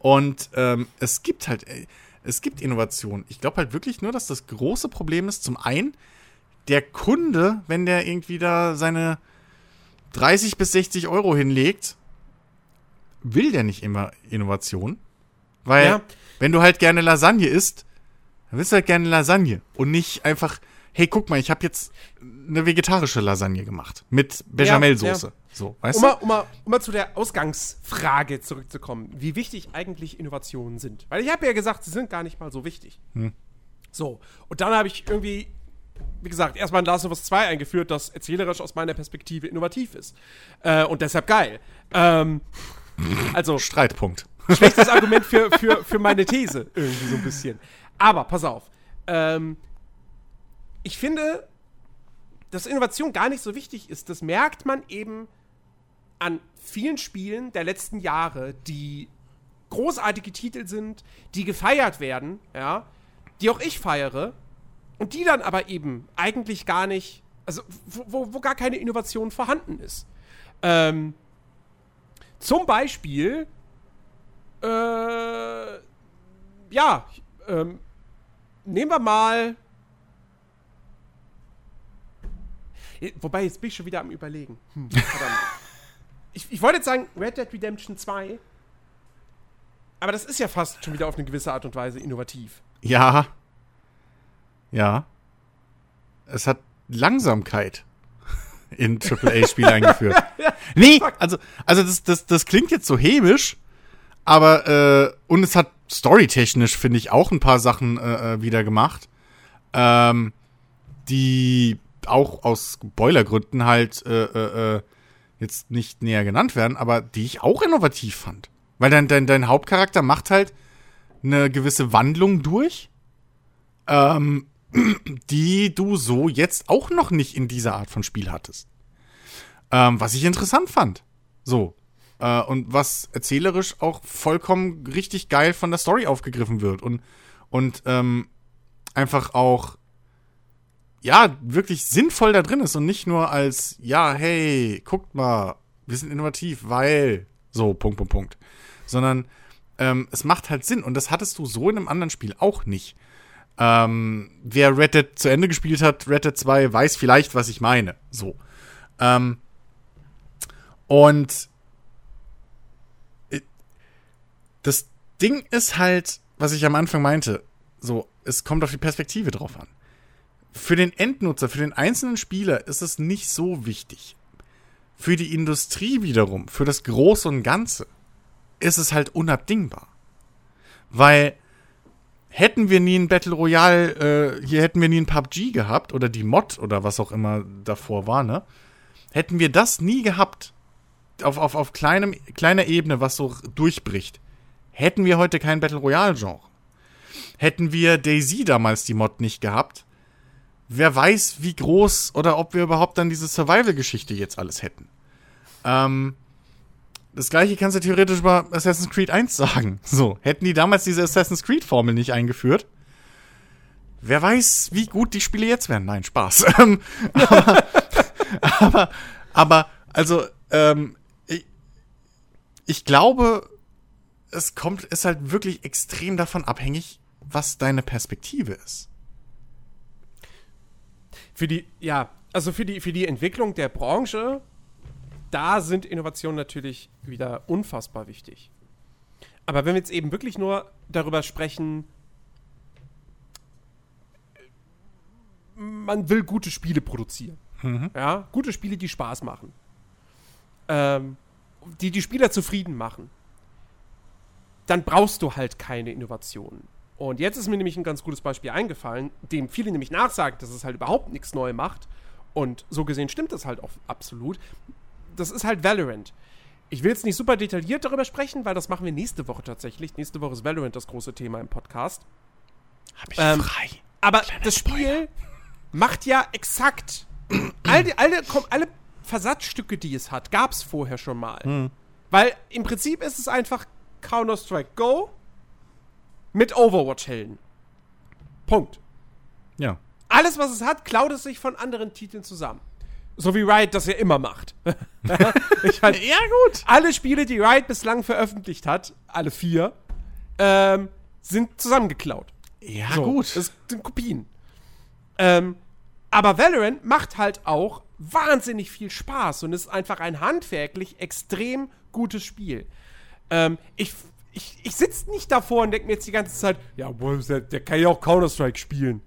Und ähm, es gibt halt, äh, es gibt Innovationen. Ich glaube halt wirklich nur, dass das große Problem ist, zum einen, der Kunde, wenn der irgendwie da seine 30 bis 60 Euro hinlegt, will der nicht immer Innovation. Weil, Ja. wenn du halt gerne Lasagne isst, dann willst du halt gerne Lasagne. Und nicht einfach, hey, guck mal, ich habe jetzt eine vegetarische Lasagne gemacht. Mit Bechamelsoße. Ja, So, weißt Um du? mal, um, mal, um mal zu der Ausgangsfrage zurückzukommen, wie wichtig eigentlich Innovationen sind. Weil ich habe ja gesagt, sie sind gar nicht mal so wichtig. Hm. So, und dann habe ich irgendwie, wie gesagt, erstmal in Last of Us 2 eingeführt, das erzählerisch aus meiner Perspektive innovativ ist. Äh, und deshalb geil. Ähm, also, Streitpunkt. schlechtes Argument für, für, für meine These, irgendwie so ein bisschen. Aber, pass auf. Ähm, ich finde, dass Innovation gar nicht so wichtig ist. Das merkt man eben an vielen Spielen der letzten Jahre, die großartige Titel sind, die gefeiert werden, ja, die auch ich feiere und die dann aber eben eigentlich gar nicht, also wo, wo, gar keine Innovation vorhanden ist. Ähm, zum Beispiel, äh, ja, ähm, nehmen wir mal. Wobei, jetzt bin ich schon wieder am Überlegen. Hm, verdammt. Ich, ich wollte jetzt sagen Red Dead Redemption 2. Aber das ist ja fast schon wieder auf eine gewisse Art und Weise innovativ. Ja. Ja. Es hat Langsamkeit in AAA-Spiel eingeführt. Nee, also, also das, das, das klingt jetzt so hämisch, aber äh, und es hat storytechnisch, finde ich, auch ein paar Sachen äh, äh, wieder gemacht, ähm, die auch aus Spoilergründen halt äh, äh, äh, jetzt nicht näher genannt werden, aber die ich auch innovativ fand. Weil dein, dein, dein Hauptcharakter macht halt eine gewisse Wandlung durch, ähm, die du so jetzt auch noch nicht in dieser Art von Spiel hattest. Ähm, was ich interessant fand. So. Äh, und was erzählerisch auch vollkommen richtig geil von der Story aufgegriffen wird. Und, und ähm, einfach auch, ja, wirklich sinnvoll da drin ist und nicht nur als, ja, hey, guckt mal, wir sind innovativ, weil, so, Punkt, Punkt, Punkt. Sondern ähm, es macht halt Sinn. Und das hattest du so in einem anderen Spiel auch nicht. Ähm, wer Red Dead zu Ende gespielt hat, Red Dead 2, weiß vielleicht, was ich meine. So. Ähm, und äh, das Ding ist halt, was ich am Anfang meinte, so, es kommt auf die Perspektive drauf an. Für den Endnutzer, für den einzelnen Spieler ist es nicht so wichtig. Für die Industrie wiederum, für das Große und Ganze, ist es halt unabdingbar. Weil hätten wir nie ein Battle Royale, äh, hier hätten wir nie ein PUBG gehabt oder die Mod oder was auch immer davor war, ne? Hätten wir das nie gehabt, auf, auf, auf kleinem, kleiner Ebene, was so durchbricht, hätten wir heute kein Battle Royale-Genre. Hätten wir Daisy damals die Mod nicht gehabt, wer weiß, wie groß oder ob wir überhaupt dann diese Survival-Geschichte jetzt alles hätten. Ähm, das gleiche kannst du theoretisch über Assassin's Creed 1 sagen. So, hätten die damals diese Assassin's Creed-Formel nicht eingeführt, wer weiß, wie gut die Spiele jetzt wären. Nein, Spaß. Ähm, aber, aber, aber, also, ähm, ich, ich glaube, es kommt, ist halt wirklich extrem davon abhängig, was deine Perspektive ist. Für die, ja, also für die, für die Entwicklung der Branche, da sind Innovationen natürlich wieder unfassbar wichtig. Aber wenn wir jetzt eben wirklich nur darüber sprechen, man will gute Spiele produzieren. Ja, gute Spiele, die Spaß machen. Ähm, die die Spieler zufrieden machen. Dann brauchst du halt keine Innovationen. Und jetzt ist mir nämlich ein ganz gutes Beispiel eingefallen, dem viele nämlich nachsagen, dass es halt überhaupt nichts neu macht. Und so gesehen stimmt das halt auch absolut. Das ist halt Valorant. ich will jetzt nicht super detailliert darüber sprechen, weil das machen wir nächste Woche tatsächlich. Nächste Woche ist Valorant das große Thema im Podcast. Hab ich Ähm, frei. Aber Kleiner das Spiel Spoiler. macht ja exakt all die, alle, komm, alle Versatzstücke, die es hat, gab es vorher schon mal. Hm. Weil im Prinzip ist es einfach Counter-Strike Go mit Overwatch-Helden. Punkt. Ja. Alles, was es hat, klaut es sich von anderen Titeln zusammen. So wie Riot das ja immer macht. ich halt, Ja, gut. alle Spiele, die Riot bislang veröffentlicht hat, alle vier, ähm, sind zusammengeklaut. Ja, So, gut. Das sind Kopien. Ähm, aber Valorant macht halt auch wahnsinnig viel Spaß und ist einfach ein handwerklich extrem gutes Spiel. Ähm, ich ich, ich sitze nicht davor und denke mir jetzt die ganze Zeit, ja, der, kann ja auch Counter-Strike spielen.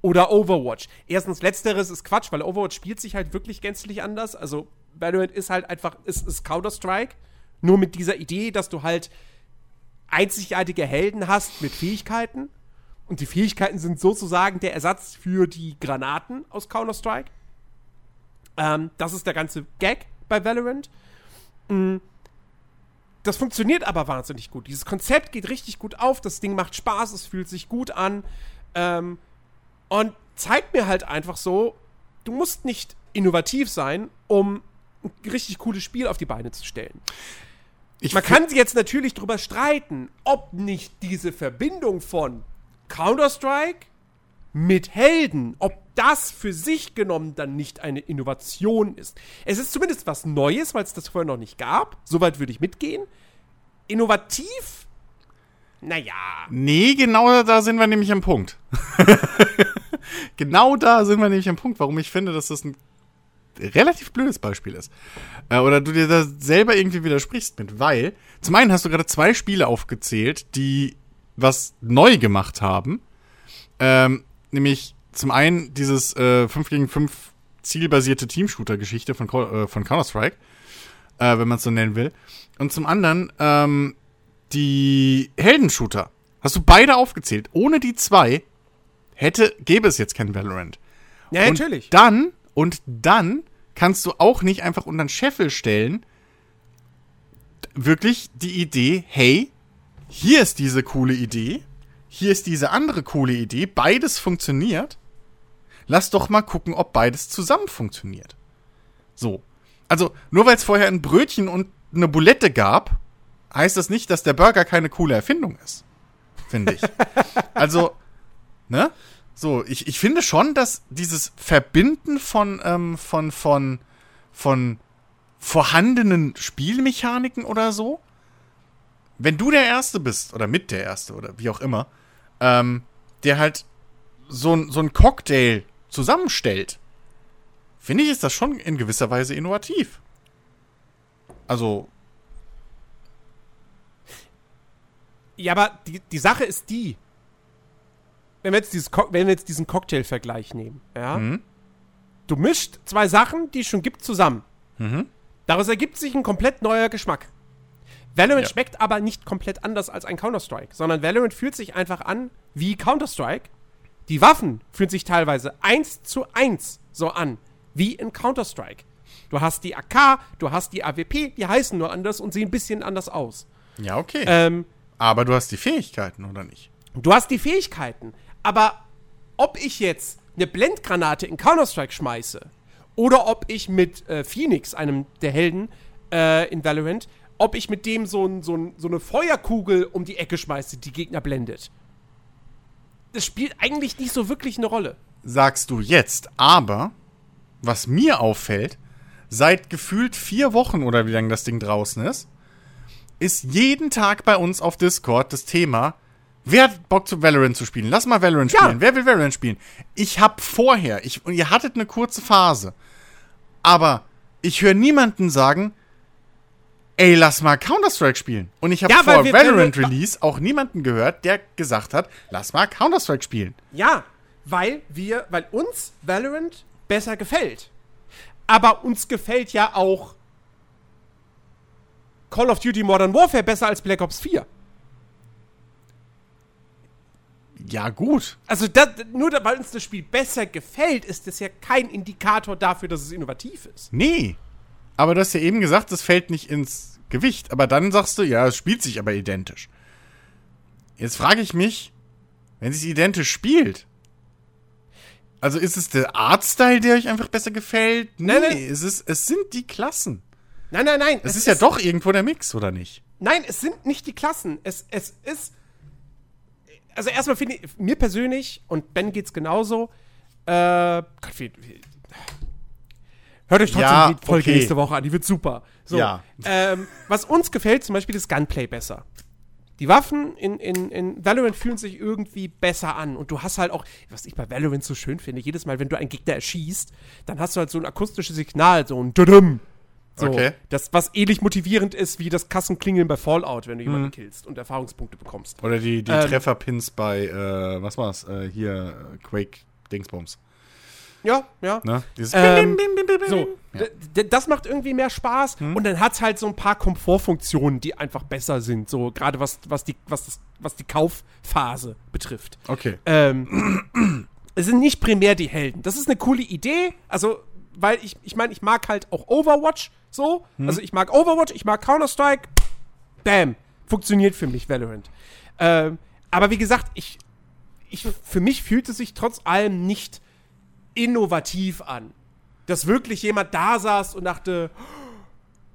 Oder Overwatch. Erstens, letzteres ist Quatsch, weil Overwatch spielt sich halt wirklich gänzlich anders. Also, Valorant ist halt einfach, ist, ist Counter-Strike. Nur mit dieser Idee, dass du halt einzigartige Helden hast mit Fähigkeiten. Und die Fähigkeiten sind sozusagen der Ersatz für die Granaten aus Counter-Strike. Ähm, das ist der ganze Gag bei Valorant. Mm. Das funktioniert aber wahnsinnig gut. Dieses Konzept geht richtig gut auf, das Ding macht Spaß, es fühlt sich gut an. Ähm, und zeigt mir halt einfach so, du musst nicht innovativ sein, um ein richtig cooles Spiel auf die Beine zu stellen. Ich Man kann jetzt natürlich drüber streiten, ob nicht diese Verbindung von Counter-Strike mit Helden, ob das für sich genommen dann nicht eine Innovation ist. Es ist zumindest was Neues, weil es das vorher noch nicht gab. Soweit würde ich mitgehen. Innovativ? Naja. Nee, genau da sind wir nämlich am Punkt. genau da sind wir nämlich am Punkt, warum ich finde, dass das ein relativ blödes Beispiel ist. Äh, oder du dir da selber irgendwie widersprichst mit, weil zum einen hast du gerade zwei Spiele aufgezählt, die was neu gemacht haben. Ähm, nämlich zum einen dieses äh, 5 gegen 5 zielbasierte Teamshooter-Geschichte von, äh, von Counter-Strike, äh, wenn man es so nennen will. Und zum anderen ähm, die Heldenshooter. Hast du beide aufgezählt. Ohne die zwei hätte, gäbe es jetzt kein Valorant. Ja, und natürlich. Dann, und dann kannst du auch nicht einfach unter den Scheffel stellen, wirklich die Idee, hey, hier ist diese coole Idee, hier ist diese andere coole Idee, beides funktioniert. Lass doch mal gucken, ob beides zusammen funktioniert. So. Also, nur weil es vorher ein Brötchen und eine Bulette gab, heißt das nicht, dass der Burger keine coole Erfindung ist. Finde ich. also, ne? So, ich, ich finde schon, dass dieses Verbinden von, ähm, von, von, von vorhandenen Spielmechaniken oder so, wenn du der Erste bist, oder mit der Erste, oder wie auch immer, ähm, der halt so, ein- so ein Cocktail zusammenstellt, finde ich, ist das schon in gewisser Weise innovativ. Also, Ja, aber die, die Sache ist die, wenn wir jetzt, dieses Co wenn wir jetzt diesen Cocktail-Vergleich nehmen, ja, Mhm. du mischt zwei Sachen, die es schon gibt, zusammen. Mhm. Daraus ergibt sich ein komplett neuer Geschmack. Valorant Ja. schmeckt aber nicht komplett anders als ein Counter-Strike, sondern Valorant fühlt sich einfach an wie Counter-Strike. Die Waffen fühlen sich teilweise eins zu eins so an wie in Counter-Strike. Du hast die AK, du hast die AWP, die heißen nur anders und sehen ein bisschen anders aus. ja, okay. Ähm, Aber du hast die Fähigkeiten, oder nicht? Du hast die Fähigkeiten, aber ob ich jetzt eine Blendgranate in Counter-Strike schmeiße oder ob ich mit äh, Phoenix, einem der Helden äh, in Valorant, ob ich mit dem so, ein, so, ein, so eine Feuerkugel um die Ecke schmeiße, die Gegner blendet. Das spielt eigentlich nicht so wirklich eine Rolle. sagst du jetzt. Aber, was mir auffällt, seit gefühlt vier Wochen oder wie lange das Ding draußen ist, ist jeden Tag bei uns auf Discord das Thema, wer hat Bock zu Valorant zu spielen? Lass mal Valorant Ja. spielen. Wer will Valorant spielen? Ich hab vorher, ich, und ihr hattet eine kurze Phase, aber ich höre niemanden sagen, ey, lass mal Counter-Strike spielen. Und ich habe Ja, vor wir- Valorant wir- Release auch niemanden gehört, der gesagt hat, lass mal Counter-Strike spielen. Ja, weil wir, weil uns Valorant besser gefällt. Aber uns gefällt ja auch Call of Duty Modern Warfare besser als Black Ops 4. Ja, gut. Also das, nur weil uns das Spiel besser gefällt, ist das ja kein Indikator dafür, dass es innovativ ist. Nee. Aber du hast ja eben gesagt, das fällt nicht ins Gewicht. Aber dann sagst du, ja, es spielt sich aber identisch. Jetzt frage ich mich, wenn es sich identisch spielt, also ist es der Artstyle, der euch einfach besser gefällt? Nein, nein. Es, ist, es sind die Klassen. Nein, nein, nein. Es, ist, ja doch irgendwo der Mix, oder nicht? Nein, es sind nicht die Klassen. Es, es ist. Also erstmal finde ich, mir persönlich, und Ben geht's genauso, äh, Gott, wie, wie, Hört euch trotzdem Ja, die Folge okay. nächste Woche an, die wird super. So, Ja. ähm, was uns gefällt, zum Beispiel das Gunplay besser. Die Waffen in, in, in Valorant fühlen sich irgendwie besser an. Und du hast halt auch, was ich bei Valorant so schön finde, jedes Mal, wenn du einen Gegner erschießt, dann hast du halt so ein akustisches Signal, so ein Dudum. So, Okay. das, was ähnlich motivierend ist wie das Kassenklingeln bei Fallout, wenn du Mhm. jemanden killst und Erfahrungspunkte bekommst. Oder die, die Ähm. Trefferpins bei, äh, was war's? Äh, hier, äh, Quake Dingsbums. Ja, ja. Ne? Dieses Ähm, Bim, bim, bim. So, Ja. das macht irgendwie mehr Spaß und dann hat es halt so ein paar Komfortfunktionen, die einfach besser sind, so gerade was, was, die, was, das, was die Kaufphase betrifft. Okay. Ähm, es sind nicht primär die Helden. Das ist eine coole Idee, also, weil ich, ich meine, ich mag halt auch Overwatch so. Also ich mag Overwatch, ich mag Counter-Strike. Bam. Funktioniert für mich Valorant. Ähm, aber wie gesagt, ich, ich, für mich fühlt es sich trotz allem nicht innovativ an. Dass wirklich jemand da saß und dachte,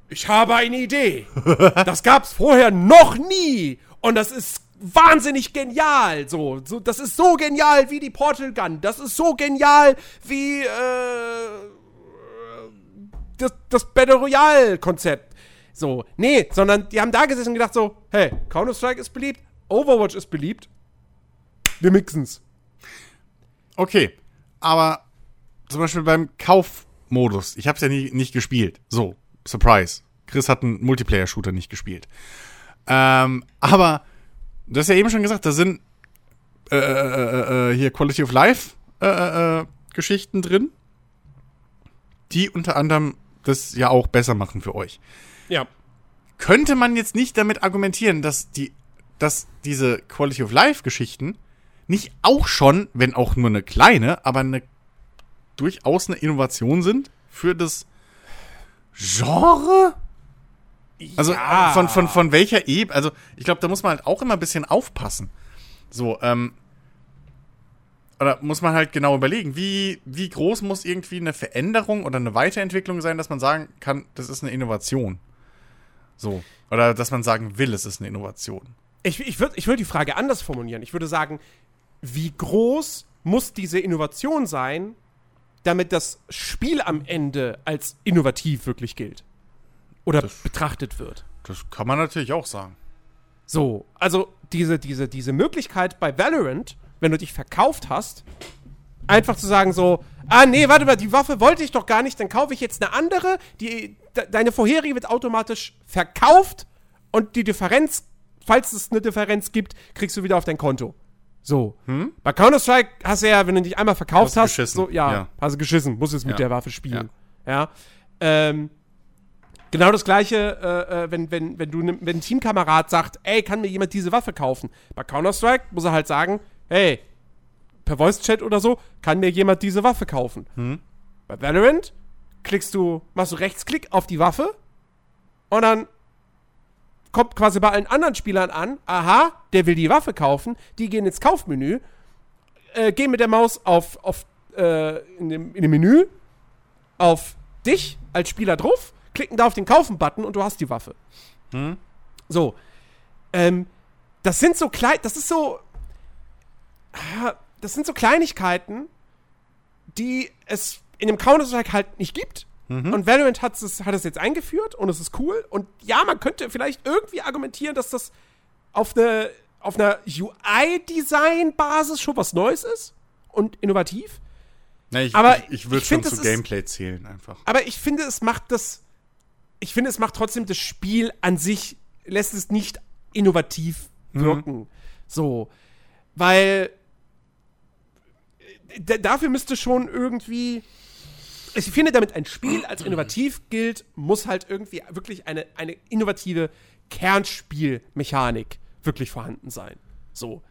ich habe eine Idee. Das gab's vorher noch nie. Und das ist wahnsinnig genial. So, so, das ist so genial wie die Portal Gun. Das ist so genial wie äh, das, das Battle Royale Konzept. So, nee, sondern die haben da gesessen und gedacht so, hey, Counter-Strike ist beliebt, Overwatch ist beliebt, wir mixen's. Okay. Aber zum Beispiel beim Kaufmodus, ich habe es ja nie, nicht gespielt. So, Surprise. Chris hat einen Multiplayer-Shooter nicht gespielt. Ähm, aber du hast ja eben schon gesagt, da sind äh, äh, äh, hier Quality of Life äh, äh, äh, Geschichten drin, die unter anderem das ja auch besser machen für euch. Ja. könnte man jetzt nicht damit argumentieren, dass die, dass diese Quality of Life Geschichten nicht auch schon, wenn auch nur eine kleine, aber eine durchaus eine Innovation sind für das Genre? Also Ja. von, von, von welcher Ebene? Also ich glaube, da muss man halt auch immer ein bisschen aufpassen. So, ähm, oder muss man halt genau überlegen, wie, wie groß muss irgendwie eine Veränderung oder eine Weiterentwicklung sein, dass man sagen kann, das ist eine Innovation. So. Oder dass man sagen will, es ist eine Innovation. Ich, ich würde ich würd die Frage anders formulieren. Ich würde sagen, wie groß muss diese Innovation sein, damit das Spiel am Ende als innovativ wirklich gilt? Oder betrachtet wird? Das kann man natürlich auch sagen. So, also diese, diese, diese Möglichkeit bei Valorant, wenn du dich verkauft hast, einfach zu sagen so, ah nee, warte mal, die Waffe wollte ich doch gar nicht, dann kaufe ich jetzt eine andere, die, de, deine vorherige wird automatisch verkauft und die Differenz, falls es eine Differenz gibt, kriegst du wieder auf dein Konto. So. Bei Counter-Strike hast du ja, wenn du dich einmal verkauft Hast hast, geschissen. so, ja, Ja. hast du geschissen, musst es mit Ja. der Waffe spielen. Ja. Ähm, Genau das gleiche, äh, äh, wenn, wenn, wenn, du ne, wenn ein Teamkamerad sagt, ey, kann mir jemand diese Waffe kaufen? Bei Counter-Strike muss er halt sagen, hey, per Voice-Chat oder so, kann mir jemand diese Waffe kaufen? Bei Valorant klickst du, machst du Rechtsklick auf die Waffe und dann kommt quasi bei allen anderen Spielern an, aha, der will die Waffe kaufen, die gehen ins Kaufmenü, äh, gehen mit der Maus auf, auf äh, in, dem, in dem Menü auf dich als Spieler drauf, klicken da auf den Kaufen-Button und du hast die Waffe. So. Ähm, das sind so klein, das ist so, ah, das sind so Kleinigkeiten, die es in dem Counter-Strike halt nicht gibt. Und Valorant hat es, hat es jetzt eingeführt und es ist cool. Und ja, man könnte vielleicht irgendwie argumentieren, dass das auf, eine, auf einer UI-Design-Basis schon was Neues ist und innovativ. Na, ich, Aber ich, ich würde schon zu das ist- Gameplay zählen einfach. Aber ich finde, es macht das. Ich finde, es macht trotzdem das Spiel an sich, lässt es nicht innovativ wirken. So. Weil. äh, dafür müsste schon irgendwie. Ich finde, damit ein Spiel als innovativ gilt, muss halt irgendwie wirklich eine, eine innovative Kernspielmechanik wirklich vorhanden sein. So.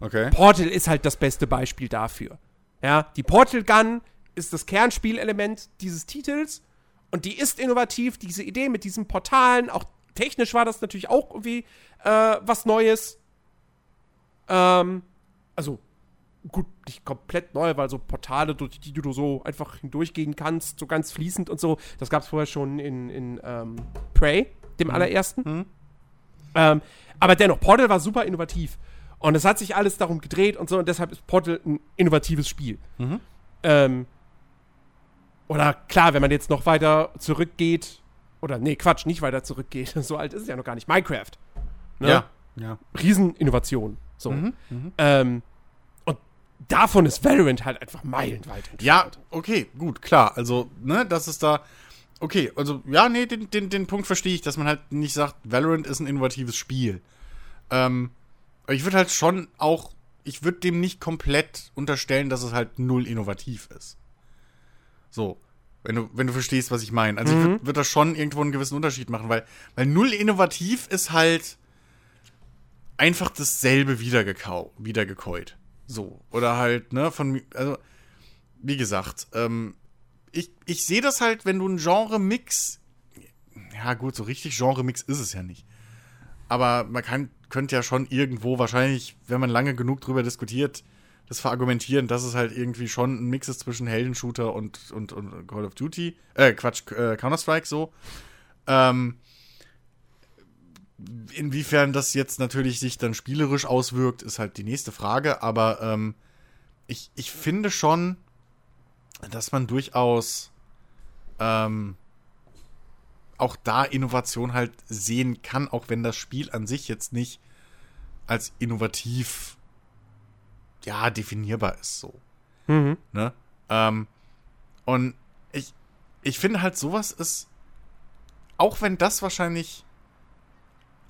Okay. Portal ist halt das beste Beispiel dafür. Ja, die Portal Gun ist das Kernspielelement dieses Titels und die ist innovativ, diese Idee mit diesen Portalen, auch technisch war das natürlich auch irgendwie äh, was Neues. Ähm, also gut, nicht komplett neu, weil so Portale, durch die du so einfach hindurchgehen kannst, so ganz fließend und so, das gab es vorher schon in, in ähm, Prey, dem mhm. allerersten. Mhm. Ähm, aber dennoch, Portal war super innovativ. Und es hat sich alles darum gedreht und so, und deshalb ist Portal ein innovatives Spiel. Mhm. Ähm, oder klar, wenn man jetzt noch weiter zurückgeht, oder nee, Quatsch, nicht weiter zurückgeht, so alt ist es ja noch gar nicht. Minecraft. Ne? Ja, ja. Rieseninnovation. So. Mhm, mh. ähm, davon ist Valorant halt einfach meilenweit entfernt. Ja, okay, gut, klar. Also, ne, das ist da. Okay, also, ja, nee, den, den, den Punkt verstehe ich, dass man halt nicht sagt, Valorant ist ein innovatives Spiel. Ähm, aber ich würde halt schon auch, ich würde dem nicht komplett unterstellen, dass es halt null innovativ ist. So. Wenn du, wenn du verstehst, was ich meine. Also mhm. ich würde würd da schon irgendwo einen gewissen Unterschied machen, weil, weil null innovativ ist halt einfach dasselbe wiedergekau wiedergekäut. So. Oder halt, ne, von, also, wie gesagt, ähm, ich, ich sehe das halt, wenn du einen Genre-Mix, ja gut, so richtig Genre-Mix ist es ja nicht. Aber man kann, könnte ja schon irgendwo wahrscheinlich, wenn man lange genug drüber diskutiert, das verargumentieren, dass es halt irgendwie schon ein Mix ist zwischen Heldenshooter und, und, und Call of Duty, äh, Quatsch, äh, Counter-Strike so. Ähm, inwiefern das jetzt natürlich sich dann spielerisch auswirkt, ist halt die nächste Frage, aber ähm, ich, ich finde schon, dass man durchaus ähm, auch da Innovation halt sehen kann, auch wenn das Spiel an sich jetzt nicht als innovativ ja definierbar ist so. Mhm. Ne? Ähm, und ich, ich finde halt, sowas ist, auch wenn das wahrscheinlich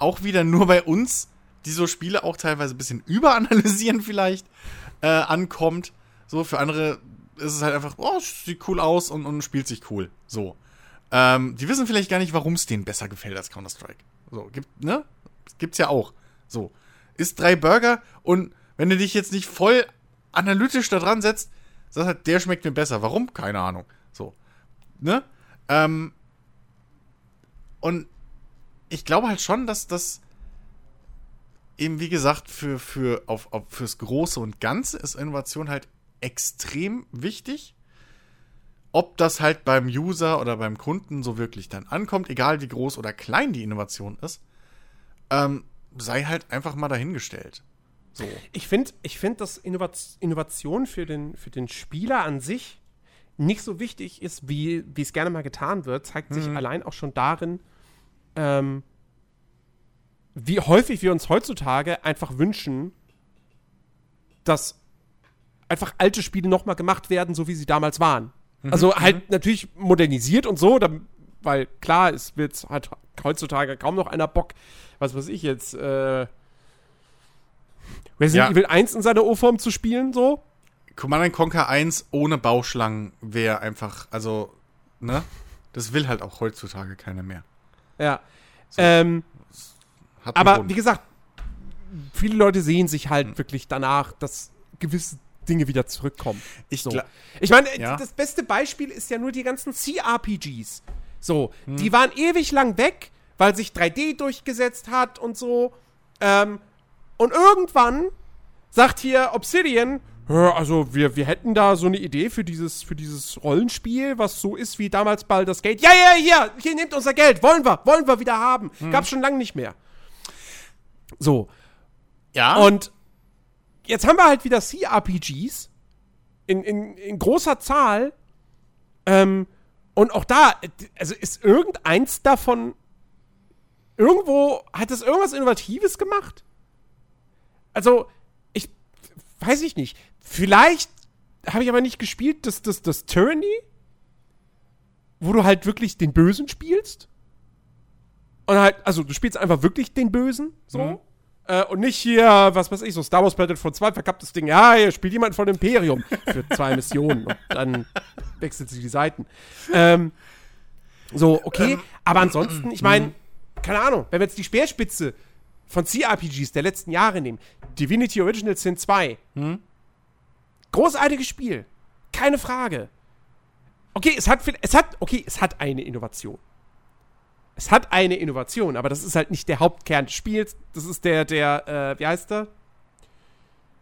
auch wieder nur bei uns, die so Spiele auch teilweise ein bisschen überanalysieren vielleicht, äh, ankommt. So, für andere ist es halt einfach, oh, sieht cool aus und, und spielt sich cool. So. Ähm, die wissen vielleicht gar nicht, warum es denen besser gefällt als Counter-Strike. So, gibt, ne? Gibt's ja auch. So. Ist drei Burger und wenn du dich jetzt nicht voll analytisch da dran setzt, sagst halt, der schmeckt mir besser. Warum? Keine Ahnung. So. Ne? Ähm, und ich glaube halt schon, dass das eben, wie gesagt, für, für, auf, auf, fürs Große und Ganze ist Innovation halt extrem wichtig ob das halt beim User oder beim Kunden so wirklich dann ankommt, egal wie groß oder klein die Innovation ist, ähm, sei halt einfach mal dahingestellt. So. Ich finde, ich find, dass Innovation für den, für den Spieler an sich nicht so wichtig ist, wie es gerne mal getan wird, zeigt mhm. sich allein auch schon darin, ähm, wie häufig wir uns heutzutage einfach wünschen, dass einfach alte Spiele nochmal gemacht werden, so wie sie damals waren. Mhm, also halt mhm. natürlich modernisiert und so, weil klar, es wird halt heutzutage kaum noch einer Bock, was weiß ich jetzt, äh, Resident ja. Evil 1 in seiner O-Form zu spielen, so. Command Conquer 1 ohne Bauschlangen wäre einfach, also, ne? Das will halt auch heutzutage keiner mehr. Ja. So. Ähm, aber Grund. wie gesagt, viele Leute sehen sich halt mhm. wirklich danach, dass gewisse Dinge wieder zurückkommen. Ich, so. ich meine, ja. das beste Beispiel ist ja nur die ganzen CRPGs. So, hm. die waren ewig lang weg, weil sich 3D durchgesetzt hat und so. Ähm, und irgendwann sagt hier Obsidian, also wir, wir hätten da so eine Idee für dieses, für dieses Rollenspiel, was so ist wie damals Baldur's Gate. Ja, ja, hier, hier nehmt unser Geld, wollen wir, wollen wir wieder haben. Hm. Gab's schon lange nicht mehr. So. Ja. Und jetzt haben wir halt wieder CRPGs in, in, in großer Zahl. Ähm, und auch da, also ist irgendeins davon irgendwo, hat das irgendwas Innovatives gemacht? Also, ich weiß ich nicht. Vielleicht habe ich aber nicht gespielt, das, das, das Tyranny, wo du halt wirklich den Bösen spielst. Und halt, also du spielst einfach wirklich den Bösen, so. Mhm. Äh, und nicht hier, was weiß ich, so Star Wars Battlefront 2, verkapptes Ding. Ja, hier spielt jemand von Imperium für zwei Missionen und dann wechselt sie die Seiten. Ähm, so, okay. Ähm, aber ansonsten, ich meine, keine Ahnung, wenn wir jetzt die Speerspitze von CRPGs der letzten Jahre nehmen, Divinity Original Sin 2. Hm? Großartiges Spiel. Keine Frage. Okay, es hat, es hat, okay, es hat eine Innovation. es hat eine Innovation, aber das ist halt nicht der Hauptkern des Spiels. Das ist der, der, äh, wie heißt der?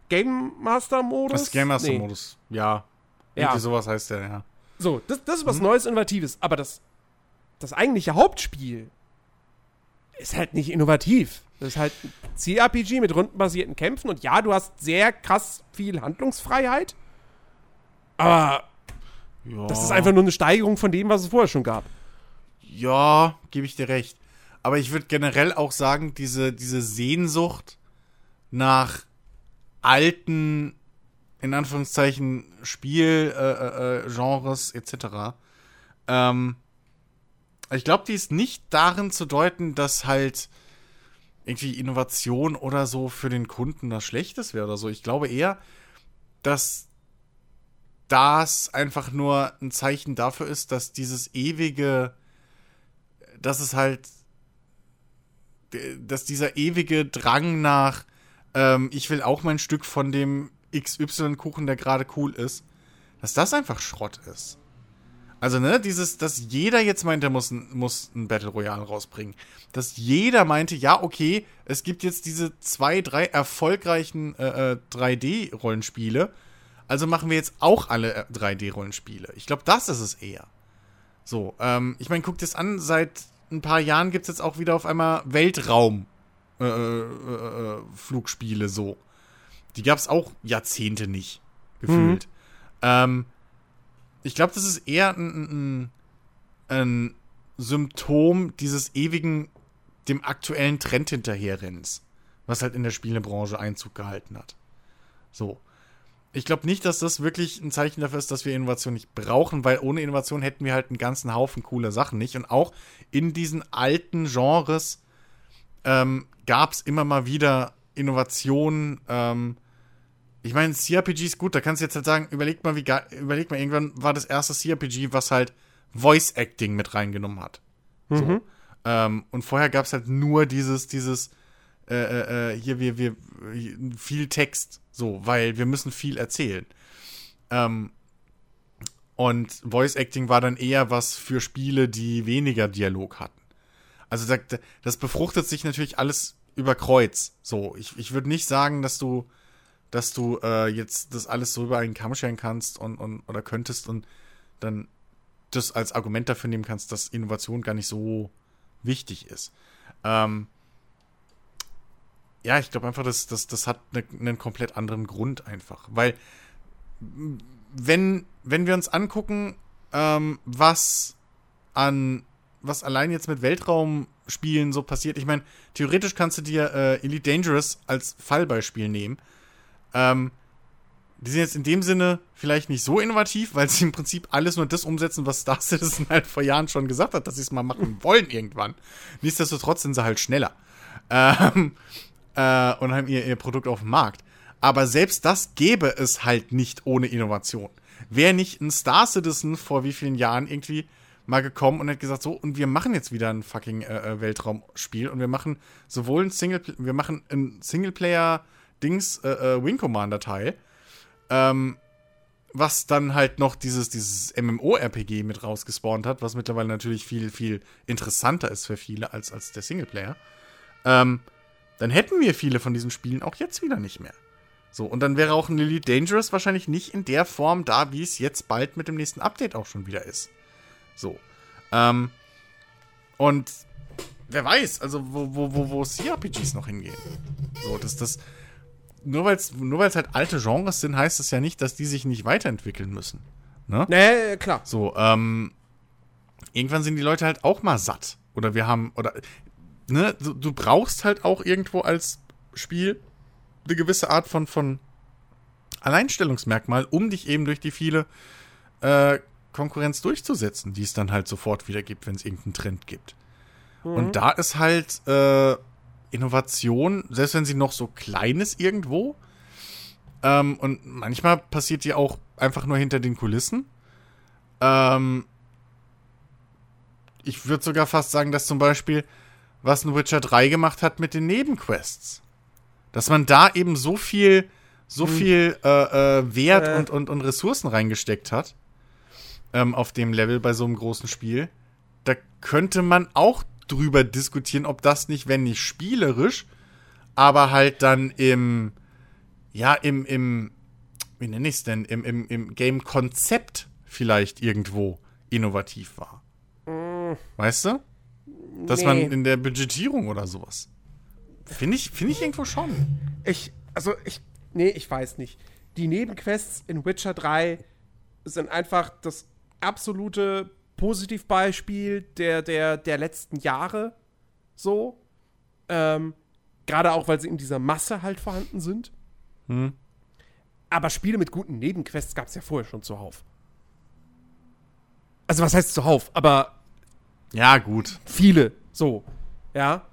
Game Master Modus? Das Game Master Modus, nee. ja. Irgendwie ja. sowas heißt der, ja. So, das, das ist was hm. Neues, Innovatives. Aber das, das eigentliche Hauptspiel ist halt nicht innovativ. Das ist halt ein CRPG mit rundenbasierten Kämpfen. Und ja, du hast sehr krass viel Handlungsfreiheit. Aber ja. das ist einfach nur eine Steigerung von dem, was es vorher schon gab. Ja, gebe ich dir recht. Aber ich würde generell auch sagen, diese, diese Sehnsucht nach alten, in Anführungszeichen, Spielgenres äh, äh, etc. Ähm, ich glaube, die ist nicht darin zu deuten, dass halt irgendwie Innovation oder so für den Kunden das Schlechtes wäre oder so. Ich glaube eher, dass das einfach nur ein Zeichen dafür ist, dass dieses ewige, dass es halt, dass dieser ewige Drang nach, ähm, ich will auch mein Stück von dem XY-Kuchen, der gerade cool ist, dass das einfach Schrott ist. Also, ne, dieses, dass jeder jetzt meint, er muss, muss ein Battle Royale rausbringen. Dass jeder meinte, ja, okay, es gibt jetzt diese zwei, drei erfolgreichen äh, 3D-Rollenspiele. Äh, also machen wir jetzt auch alle 3D-Rollenspiele. Äh, ich glaube, das ist es eher. So, ähm, ich meine, guckt es an, seit ein paar Jahren gibt es jetzt auch wieder auf einmal Weltraum äh, äh, äh, so. Die gab es auch Jahrzehnte nicht, gefühlt. Mhm. Ähm, ich glaube, das ist eher ein, ein, ein, Symptom dieses ewigen, dem aktuellen Trend hinterherrennens, was halt in der Spielebranche Einzug gehalten hat. So. Ich glaube nicht, dass das wirklich ein Zeichen dafür ist, dass wir Innovation nicht brauchen, weil ohne Innovation hätten wir halt einen ganzen Haufen cooler Sachen nicht. Und auch in diesen alten Genres ähm, gab es immer mal wieder Innovationen, ähm, ich meine, CRPG ist gut, da kannst du jetzt halt sagen, überleg mal, wie geil, überleg mal, irgendwann war das erste CRPG, was halt Voice Acting mit reingenommen hat. Mhm. So. Ähm, und vorher gab es halt nur dieses, dieses, äh, äh, äh, hier, wir, wir, viel Text, so, weil wir müssen viel erzählen. Ähm, und Voice Acting war dann eher was für Spiele, die weniger Dialog hatten. Also das, das befruchtet sich natürlich alles über Kreuz. So, ich, ich würde nicht sagen, dass du dass du äh, jetzt das alles so über einen Kamm scheren kannst und, und oder könntest und dann das als Argument dafür nehmen kannst, dass Innovation gar nicht so wichtig ist. Ähm, ja, ich glaube einfach, dass das, das hat ne, einen komplett anderen Grund einfach. Weil, wenn, wenn wir uns angucken, ähm, was an, was allein jetzt mit Weltraumspielen so passiert, ich meine, theoretisch kannst du dir äh, Elite Dangerous als Fallbeispiel nehmen. Ähm, die sind jetzt in dem Sinne vielleicht nicht so innovativ, weil sie im Prinzip alles nur das umsetzen, was Star Citizen halt vor Jahren schon gesagt hat, dass sie es mal machen wollen irgendwann. Nichtsdestotrotz sind sie halt schneller. Ähm, äh, und haben ihr, ihr Produkt auf dem Markt. Aber selbst das gäbe es halt nicht ohne Innovation. Wäre nicht ein Star Citizen vor wie vielen Jahren irgendwie mal gekommen und hat gesagt, so, und wir machen jetzt wieder ein fucking äh, äh Weltraumspiel und wir machen sowohl ein Single, wir machen ein Singleplayer- Dings äh, äh, Wing Commander Teil, ähm, was dann halt noch dieses, dieses MMO-RPG mit rausgespawnt hat, was mittlerweile natürlich viel, viel interessanter ist für viele als, als der Singleplayer, ähm, dann hätten wir viele von diesen Spielen auch jetzt wieder nicht mehr. So, und dann wäre auch ein Elite Dangerous wahrscheinlich nicht in der Form da, wie es jetzt bald mit dem nächsten Update auch schon wieder ist. So. Ähm, und wer weiß, also wo, wo, wo, wo CRPGs noch hingehen. So, dass das, nur weil es nur weil's halt alte Genres sind, heißt das ja nicht, dass die sich nicht weiterentwickeln müssen. Ne? Nee, klar. So, ähm, irgendwann sind die Leute halt auch mal satt. Oder wir haben, oder, ne, du, du brauchst halt auch irgendwo als Spiel eine gewisse Art von, von Alleinstellungsmerkmal, um dich eben durch die viele äh, Konkurrenz durchzusetzen, die es dann halt sofort wieder gibt, wenn es irgendeinen Trend gibt. Mhm. Und da ist halt, äh, Innovation, selbst wenn sie noch so klein ist irgendwo. Ähm, und manchmal passiert die auch einfach nur hinter den Kulissen. Ähm, ich würde sogar fast sagen, dass zum Beispiel, was ein Witcher 3 gemacht hat mit den Nebenquests. Dass man da eben so viel, so hm. viel äh, äh, Wert äh. Und, und, und Ressourcen reingesteckt hat. Ähm, auf dem Level bei so einem großen Spiel. Da könnte man auch drüber diskutieren, ob das nicht, wenn nicht spielerisch, aber halt dann im, ja, im, im, wie nenne ich es denn, im, im, im Game-Konzept vielleicht irgendwo innovativ war. Weißt du? Dass Nee. man in der Budgetierung oder sowas. Finde ich, finde ich irgendwo schon. Ich, also ich, nee, ich weiß nicht. Die Nebenquests in Witcher 3 sind einfach das absolute Positivbeispiel der, der, der letzten Jahre. So. Ähm, Gerade auch, weil sie in dieser Masse halt vorhanden sind. Hm. Aber Spiele mit guten Nebenquests gab es ja vorher schon zuhauf. Also, was heißt zuhauf? Aber Ja, gut. viele. So. Ja.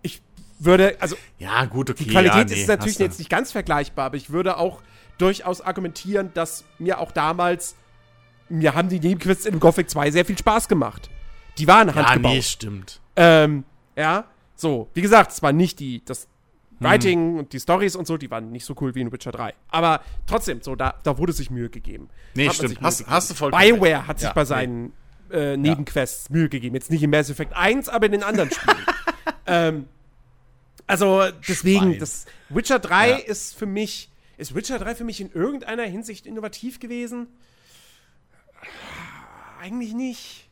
Ich würde, also Ja, gut, okay. die Qualität ja, nee, ist natürlich jetzt nicht ganz vergleichbar, aber ich würde auch durchaus argumentieren, dass mir auch damals, mir haben die Nebenquests in Gothic 2 sehr viel Spaß gemacht. Die waren Ja, handgebaut. nee, stimmt. Ähm, ja, so, wie gesagt, es war nicht die, das Hm. Writing und die Stories und so, die waren nicht so cool wie in Witcher 3. Aber trotzdem, so, da, da wurde sich Mühe gegeben. Nee, Hat stimmt. Hast, gegeben. hast du vollkommen BioWare hat sich Ja, bei nee. seinen äh, Nebenquests Mühe gegeben. Jetzt nicht in Mass Effect 1, aber in den anderen Spielen. ähm, also, deswegen, Schwein. das Witcher 3 Ja. ist für mich, ist Witcher 3 für mich in irgendeiner Hinsicht innovativ gewesen? Eigentlich nicht.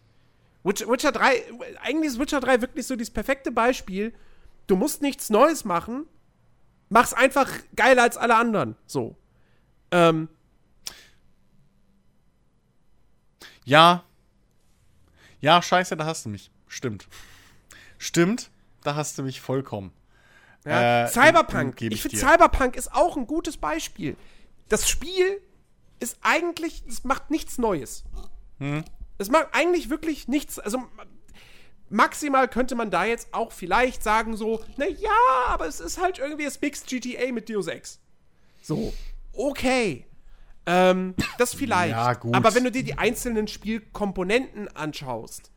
Witcher, Witcher 3, eigentlich ist Witcher 3 wirklich so das perfekte Beispiel. Du musst nichts Neues machen, mach's einfach geiler als alle anderen. So. Ähm, Ja. Ja, scheiße, da hast du mich. Stimmt. Stimmt, da hast du mich vollkommen. Ja. Äh, Cyberpunk. Ich, ich finde. Cyberpunk ist auch ein gutes Beispiel. Das Spiel ist eigentlich, es macht nichts Neues. Hm. Es macht eigentlich wirklich nichts. Also maximal könnte man da jetzt auch vielleicht sagen so, na ja, aber es ist halt irgendwie das Mixed GTA mit Deus Ex. So, okay. Ähm, das vielleicht. Ja, gut. Aber wenn du dir die einzelnen Spielkomponenten anschaust,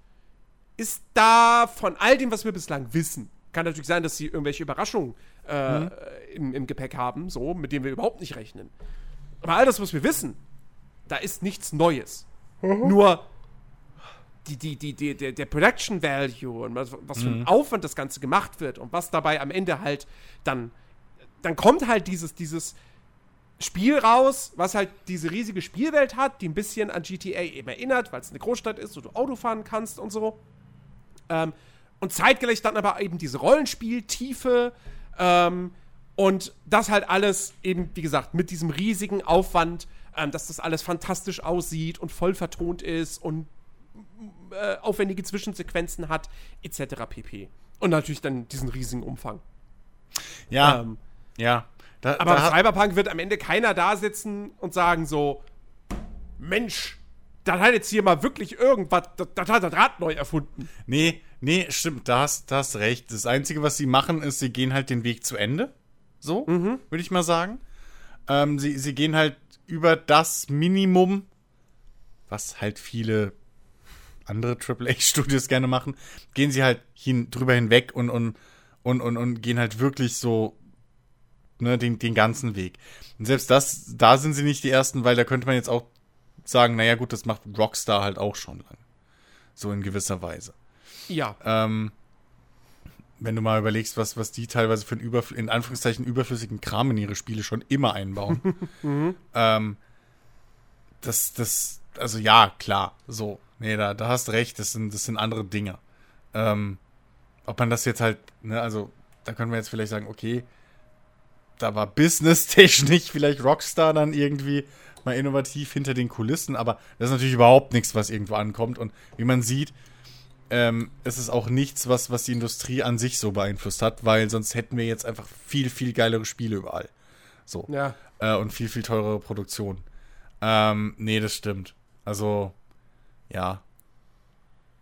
ist da von all dem, was wir bislang wissen, kann natürlich sein, dass sie irgendwelche Überraschungen äh, Mhm. im, im Gepäck haben, so, mit denen wir überhaupt nicht rechnen. Aber all das, was wir wissen, da ist nichts Neues. Mhm. Nur die, die, die, die, der, der Production Value und was, was für Mhm. ein Aufwand das Ganze gemacht wird und was dabei am Ende halt dann, dann kommt halt dieses, dieses Spiel raus, was halt diese riesige Spielwelt hat, die ein bisschen an GTA eben erinnert, weil es eine Großstadt ist, wo du Auto fahren kannst und so. Ähm, und zeitgleich dann aber eben diese Rollenspieltiefe ähm, und das halt alles eben, wie gesagt, mit diesem riesigen Aufwand, ähm, dass das alles fantastisch aussieht und voll vertont ist und äh, aufwendige Zwischensequenzen hat, etc. pp. Und natürlich dann diesen riesigen Umfang. Ja, Ähm, ja. Da, aber da, Cyberpunk wird am Ende keiner da sitzen und sagen so, Mensch, das hat jetzt hier mal wirklich irgendwas, das hat das Rad neu erfunden. Nee, nee, stimmt, da hast, da hast recht. Das Einzige, was sie machen, ist, sie gehen halt den Weg zu Ende. So, Mhm. würde ich mal sagen. Ähm, sie, sie gehen halt über das Minimum, was halt viele andere AAA-Studios gerne machen, gehen sie halt hin, drüber hinweg und, und, und, und, und gehen halt wirklich so ne, den, den ganzen Weg. Und selbst das, da sind sie nicht die Ersten, weil da könnte man jetzt auch sagen, naja gut, das macht Rockstar halt auch schon lang. So in gewisser Weise. Ja. Ähm, wenn du mal überlegst, was, was die teilweise für einen Überfl in Anführungszeichen überflüssigen Kram in ihre Spiele schon immer einbauen. ähm, das, das, also ja, klar, so. Nee, da, da hast recht, das sind, das sind andere Dinge. Ähm, ob man das jetzt halt, ne, also da können wir jetzt vielleicht sagen, okay, da war business-technisch vielleicht Rockstar dann irgendwie mal innovativ hinter den Kulissen, aber das ist natürlich überhaupt nichts, was irgendwo ankommt. Und wie man sieht, ähm, es ist auch nichts, was, was die Industrie an sich so beeinflusst hat, weil sonst hätten wir jetzt einfach viel, viel geilere Spiele überall. So. Ja. Äh, und viel, viel teurere Produktionen. Ähm, nee, das stimmt. Also, ja.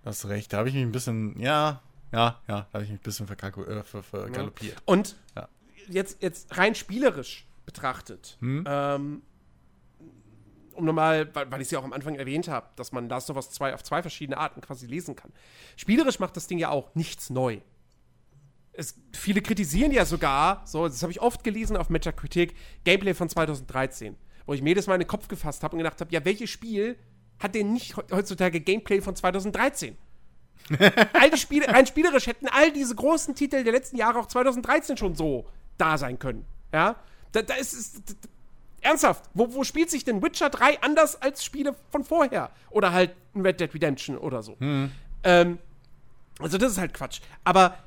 Du hast recht. Da habe ich mich ein bisschen, ja, ja, ja, da habe ich mich ein bisschen verkalku- äh, ver vergaloppiert. Und Ja. jetzt, jetzt rein spielerisch betrachtet, Hm? ähm, um nochmal, weil, weil ich es ja auch am Anfang erwähnt habe, dass man Last of Us 2 auf zwei verschiedene Arten quasi lesen kann. Spielerisch macht das Ding ja auch nichts neu. Es, viele kritisieren ja sogar, so, das habe ich oft gelesen auf Metacritic, Gameplay von 2013, wo ich mir jedes Mal in den Kopf gefasst habe und gedacht habe, ja, welches Spiel hat denn nicht he- heutzutage Gameplay von 2013? all die Spiele, rein spielerisch hätten all diese großen Titel der letzten Jahre auch 2013 schon so da sein können. Ja, da, da ist es. Ernsthaft, wo, wo spielt sich denn Witcher 3 anders als Spiele von vorher? Oder halt Red Dead Redemption oder so. Hm. Ähm, also, das ist halt Quatsch. Aber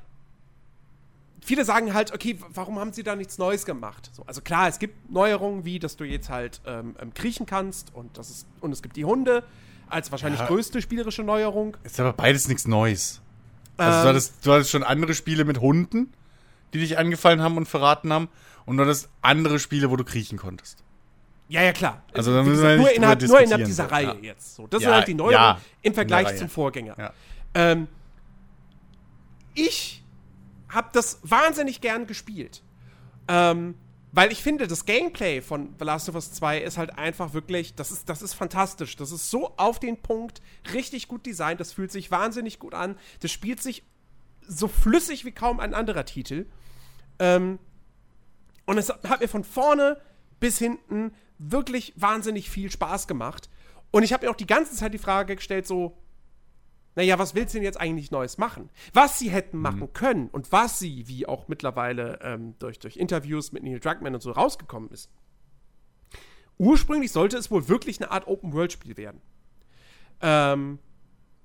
viele sagen halt, okay, warum haben sie da nichts Neues gemacht? So, also klar, es gibt Neuerungen, wie dass du jetzt halt ähm, ähm, kriechen kannst und, das ist, und es gibt die Hunde als wahrscheinlich Ja. größte spielerische Neuerung. Ist aber beides nichts Neues. Also Ähm, du, hattest, du hattest schon andere Spiele mit Hunden, die dich angefallen haben und verraten haben. Und du hattest andere Spiele, wo du kriechen konntest. Ja, ja, klar. Also da Wie müssen wir nur, innerhalb, nur innerhalb dieser Reihe ja. jetzt. So, das Ja, sind halt die Neuerungen ja, im Vergleich zum Vorgänger. Ähm, ich habe das wahnsinnig gern gespielt. Ähm, weil ich finde, das Gameplay von The Last of Us 2 ist halt einfach wirklich, das ist, das ist fantastisch. Das ist so auf den Punkt, richtig gut designt, das fühlt sich wahnsinnig gut an. Das spielt sich so flüssig wie kaum ein anderer Titel. Ähm, und es hat mir von vorne bis hinten wirklich wahnsinnig viel Spaß gemacht. Und ich habe mir auch die ganze Zeit die Frage gestellt, so, naja, was willst du denn jetzt eigentlich Neues machen? Was sie hätten machen können und was sie, wie auch mittlerweile ähm, durch, durch Interviews mit Neil Druckmann und so rausgekommen ist. Ursprünglich sollte es wohl wirklich eine Art Open-World-Spiel werden. Ähm,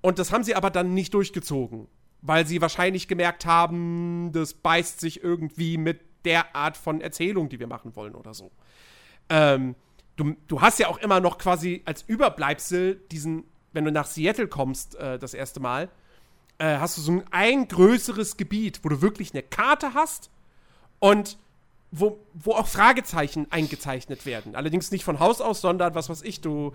und das haben sie aber dann nicht durchgezogen, weil sie wahrscheinlich gemerkt haben, das beißt sich irgendwie mit der Art von Erzählung, die wir machen wollen oder so. Ähm, du, du hast ja auch immer noch quasi als Überbleibsel diesen, wenn du nach Seattle kommst, äh, das erste Mal, äh, hast du so ein, ein größeres Gebiet, wo du wirklich eine Karte hast und wo, wo auch Fragezeichen eingezeichnet werden. Allerdings nicht von Haus aus, sondern was weiß ich, du,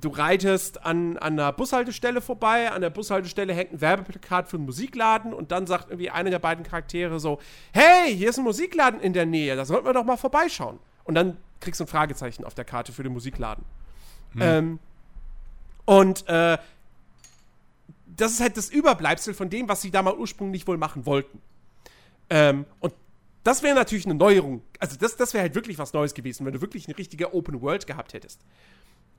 du reitest an, an einer Bushaltestelle vorbei, an der Bushaltestelle hängt ein Werbeplakat für einen Musikladen und dann sagt irgendwie einer der beiden Charaktere so, hey, hier ist ein Musikladen in der Nähe, da sollten wir doch mal vorbeischauen. Und dann kriegst du ein Fragezeichen auf der Karte für den Musikladen. Ähm, und äh, das ist halt das Überbleibsel von dem, was sie da mal ursprünglich wohl machen wollten. Ähm, und das wäre natürlich eine Neuerung. Also das, das wäre halt wirklich was Neues gewesen, wenn du wirklich eine richtige Open World gehabt hättest.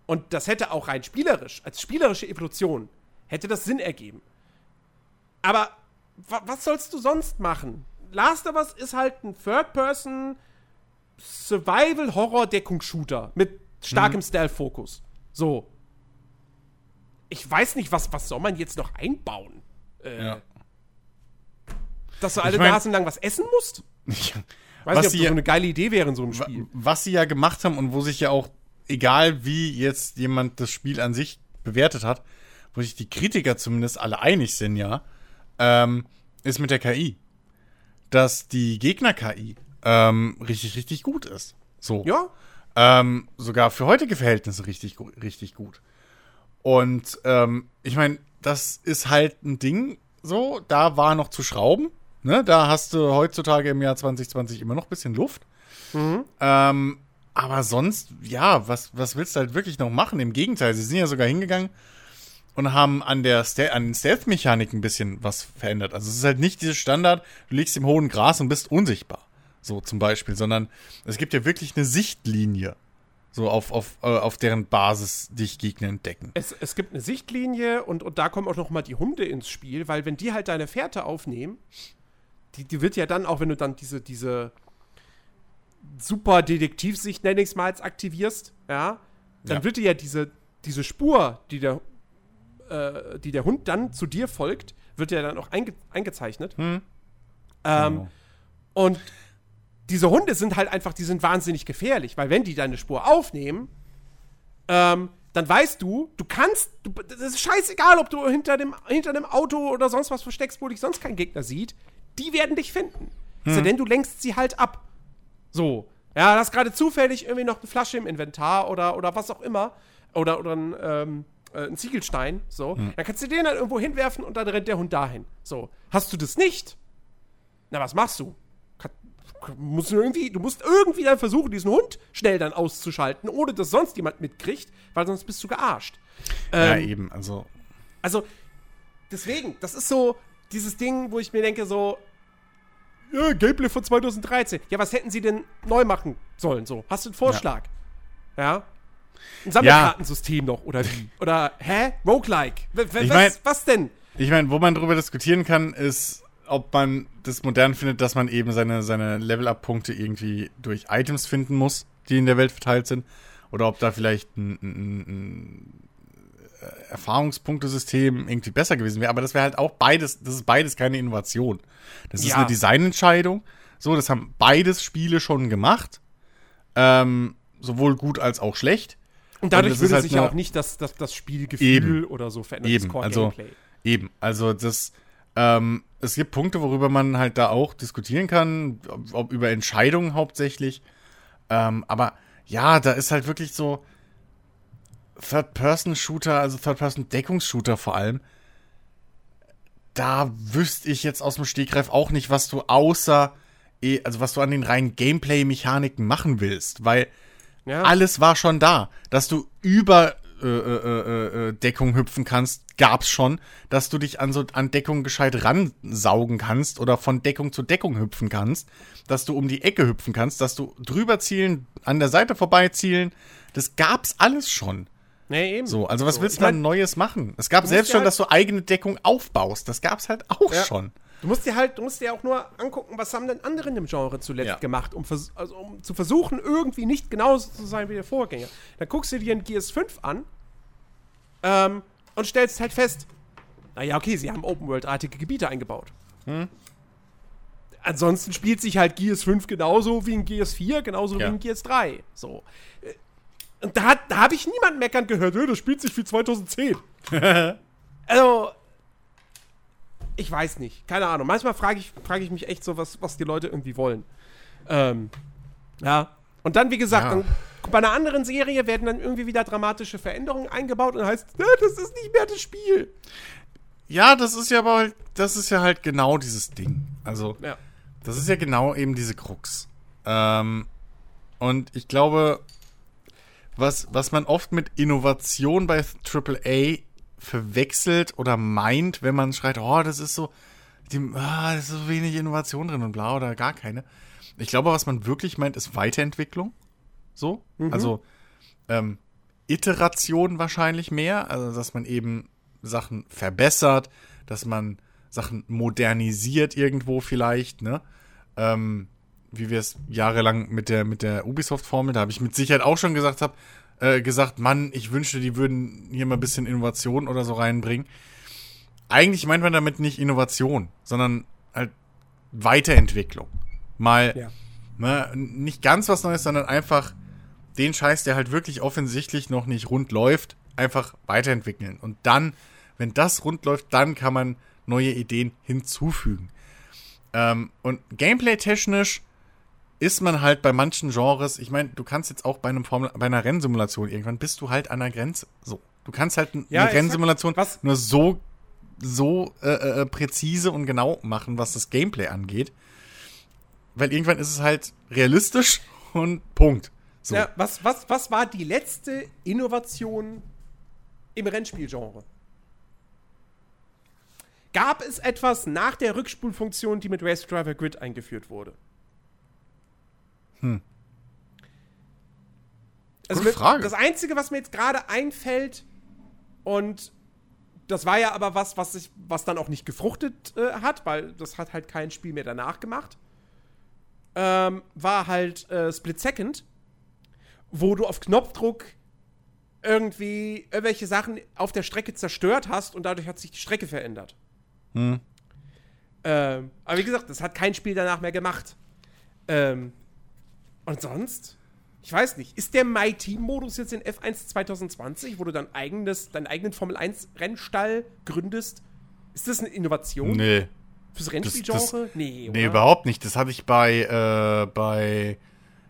Und das hätte auch rein spielerisch, als spielerische Evolution, hätte das Sinn ergeben. Aber wa was sollst du sonst machen? Last of Us ist halt ein Third-Person Survival-Horror-Deckungsshooter mit starkem Stealth-Fokus. So. Ich weiß nicht, was, was soll man jetzt noch einbauen? Äh, Ja. Dass du alle mein- Nasen lang was essen musst? Weiß Was nicht, ob das sie so ja- eine geile Idee wäre in so einem Spiel. Was sie ja gemacht haben und wo sich ja auch, egal wie jetzt jemand das Spiel an sich bewertet hat, wo sich die Kritiker zumindest alle einig sind, ja, ähm, ist mit der KI. Dass die Gegner-KI ähm, richtig, richtig gut ist. So. Ja? Ähm, sogar für heutige Verhältnisse richtig, richtig gut. Und ähm, ich meine, das ist halt ein Ding, so, da war noch zu schrauben. Ne? Da hast du heutzutage im Jahr 2020 immer noch ein bisschen Luft. Ähm, aber sonst, ja, was, was willst du halt wirklich noch machen? Im Gegenteil, sie sind ja sogar hingegangen und haben an, der Stealth-Mechanik ein bisschen was verändert. Also es ist halt nicht dieses Standard, du liegst im hohen Gras und bist unsichtbar. So zum Beispiel, sondern es gibt ja wirklich eine Sichtlinie. So auf, auf, äh, auf deren Basis dich Gegner entdecken. Es, es gibt eine Sichtlinie und, und da kommen auch noch mal die Hunde ins Spiel, weil wenn die halt deine Fährte aufnehmen, die, die wird ja dann auch, wenn du dann diese, diese super Detektivsicht, nenne ich es mal, jetzt aktivierst, ja, dann Ja. wird dir ja diese, diese Spur, die der, äh, die der Hund dann zu dir folgt, wird ja dann auch einge eingezeichnet. Hm. Ähm, Genau. Und diese Hunde sind halt einfach, die sind wahnsinnig gefährlich, weil wenn die deine Spur aufnehmen, ähm, dann weißt du, du kannst, du, das ist scheißegal, ob du hinter dem, hinter dem Auto oder sonst was versteckst, wo dich sonst kein Gegner sieht, die werden dich finden. Sei denn, du lenkst sie halt ab. So. Ja, du hast gerade zufällig irgendwie noch eine Flasche im Inventar oder, oder was auch immer. Oder, oder ein, ähm, äh, ein Ziegelstein. So. Dann kannst du den dann irgendwo hinwerfen und dann rennt der Hund dahin. So. Hast du das nicht? Na, was machst du? Kann, musst du, irgendwie, du musst irgendwie dann versuchen, diesen Hund schnell dann auszuschalten, ohne dass sonst jemand mitkriegt, weil sonst bist du gearscht. ja, Ähm, eben. Also, also, deswegen, das ist so dieses Ding, wo ich mir denke, so, ja, Gameplay von 2013. Ja, was hätten sie denn neu machen sollen? So, hast du einen Vorschlag? Ja. Ein Sammelkartensystem noch, oder wie? Oder, hä? Roguelike? W Ich was, mein- was denn? Ich meine, wo man drüber diskutieren kann, ist, ob man das modern findet, dass man eben seine, seine Level-Up-Punkte irgendwie durch Items finden muss, die in der Welt verteilt sind. Oder ob da vielleicht ein, ein, ein Erfahrungspunktesystem irgendwie besser gewesen wäre. Aber das wäre halt auch beides, das ist beides keine Innovation. Das ist Ja. eine Designentscheidung. So, das haben beides Spiele schon gemacht. Ähm, sowohl gut als auch schlecht. Und dadurch ist würde halt sich ja auch nicht das, das, das Spielgefühl Eben. oder so verändern. Eben, also-. Eben, also das, ähm, es gibt Punkte, worüber man halt da auch diskutieren kann, ob, ob über Entscheidungen hauptsächlich. Ähm, aber ja, da ist halt wirklich so Third-Person-Shooter, also Third-Person-Deckungsshooter vor allem. Da wüsste ich jetzt aus dem Stegreif auch nicht, was du außer, eh- also was du an den reinen Gameplay-Mechaniken machen willst, weil Ja. alles war schon da. Dass du über äh, äh, äh, äh, Deckung hüpfen kannst, gab's schon. Dass du dich an so an Deckung gescheit ransaugen kannst oder von Deckung zu Deckung hüpfen kannst. Dass du um die Ecke hüpfen kannst, dass du drüber zielen, an der Seite vorbei zielen. Das gab's alles schon. Nee, eben. So, also was So, willst du da mein, Neues machen? Es gab selbst schon, halt- dass du eigene Deckung aufbaust. Das gab's halt auch Ja. schon. Du musst dir halt, du musst dir auch nur angucken, was haben denn andere im Genre zuletzt Ja. gemacht, um, vers also, um zu versuchen, irgendwie nicht genauso zu sein wie der Vorgänger. Dann guckst du dir ein Gears 5 an ähm, und stellst halt fest, naja, okay, sie haben Open-World-artige Gebiete eingebaut. Hm. Ansonsten spielt sich halt Gears 5 genauso wie in Gears 4, genauso Ja. wie in Gears 3. So. Und da, da habe ich niemanden meckern gehört, "Äh, das spielt sich wie 2010. also, ich weiß nicht. Keine Ahnung. Manchmal frage ich, frage ich mich echt so, was, was die Leute irgendwie wollen. Ähm, ja. Und dann, wie gesagt, Ja. dann, bei einer anderen Serie werden dann irgendwie wieder dramatische Veränderungen eingebaut und heißt, "Äh, das ist nicht mehr das Spiel. Ja, das ist ja aber halt, das ist ja halt genau dieses Ding. Also, Ja. Das ist ja genau eben diese Krux. Ähm, und ich glaube, was, was man oft mit Innovation bei AAA verwechselt oder meint, wenn man schreit, oh, das ist so, die, ah, das ist so wenig Innovation drin und bla oder gar keine. Ich glaube, was man wirklich meint, ist Weiterentwicklung. So. Also ähm, Iteration wahrscheinlich mehr. Also, dass man eben Sachen verbessert, dass man Sachen modernisiert irgendwo vielleicht, ne? Ähm, wie wir es jahrelang mit der, mit der Ubisoft-Formel, da habe ich mit Sicherheit auch schon gesagt hab, äh, gesagt, Mann, ich wünschte, die würden hier mal ein bisschen Innovation oder so reinbringen. Eigentlich meint man damit nicht Innovation, sondern halt Weiterentwicklung. Mal Ja. ne, nicht ganz was Neues, sondern einfach den Scheiß, der halt wirklich offensichtlich noch nicht rund läuft, einfach weiterentwickeln. Und dann, wenn das rund läuft, dann kann man neue Ideen hinzufügen. Ähm, und gameplay-technisch ist man halt bei manchen Genres, ich meine, du kannst jetzt auch bei einem Formel, bei einer Rennsimulation irgendwann bist du halt an der Grenze. So. Du kannst halt Ja, eine. Rennsimulation Was- nur so, so äh, äh, präzise und genau machen, was das Gameplay angeht. Weil irgendwann ist es halt realistisch und Punkt. So. Ja, was, was, was war die letzte Innovation im Rennspielgenre? Gab es etwas nach der Rückspulfunktion, die mit Race Driver Grid eingeführt wurde? Hm. Also Gute Frage. Das Einzige, was mir jetzt gerade einfällt, und das war ja aber was, was, sich, was dann auch nicht gefruchtet äh, hat, weil das hat halt kein Spiel mehr danach gemacht, ähm, war halt äh, Split Second, wo du auf Knopfdruck irgendwie irgendwelche Sachen auf der Strecke zerstört hast und dadurch hat sich die Strecke verändert. Hm. Ähm, aber wie gesagt, das hat kein Spiel danach mehr gemacht. Ähm, und sonst? Ich weiß nicht. Ist der My Team-Modus jetzt in F1 2020, wo du dein eigenes, deinen eigenen Formel 1-Rennstall gründest? Ist das eine Innovation Nee. fürs Rennspielgenre? nee, Nee, oder? überhaupt nicht. Das hatte ich bei, äh, bei,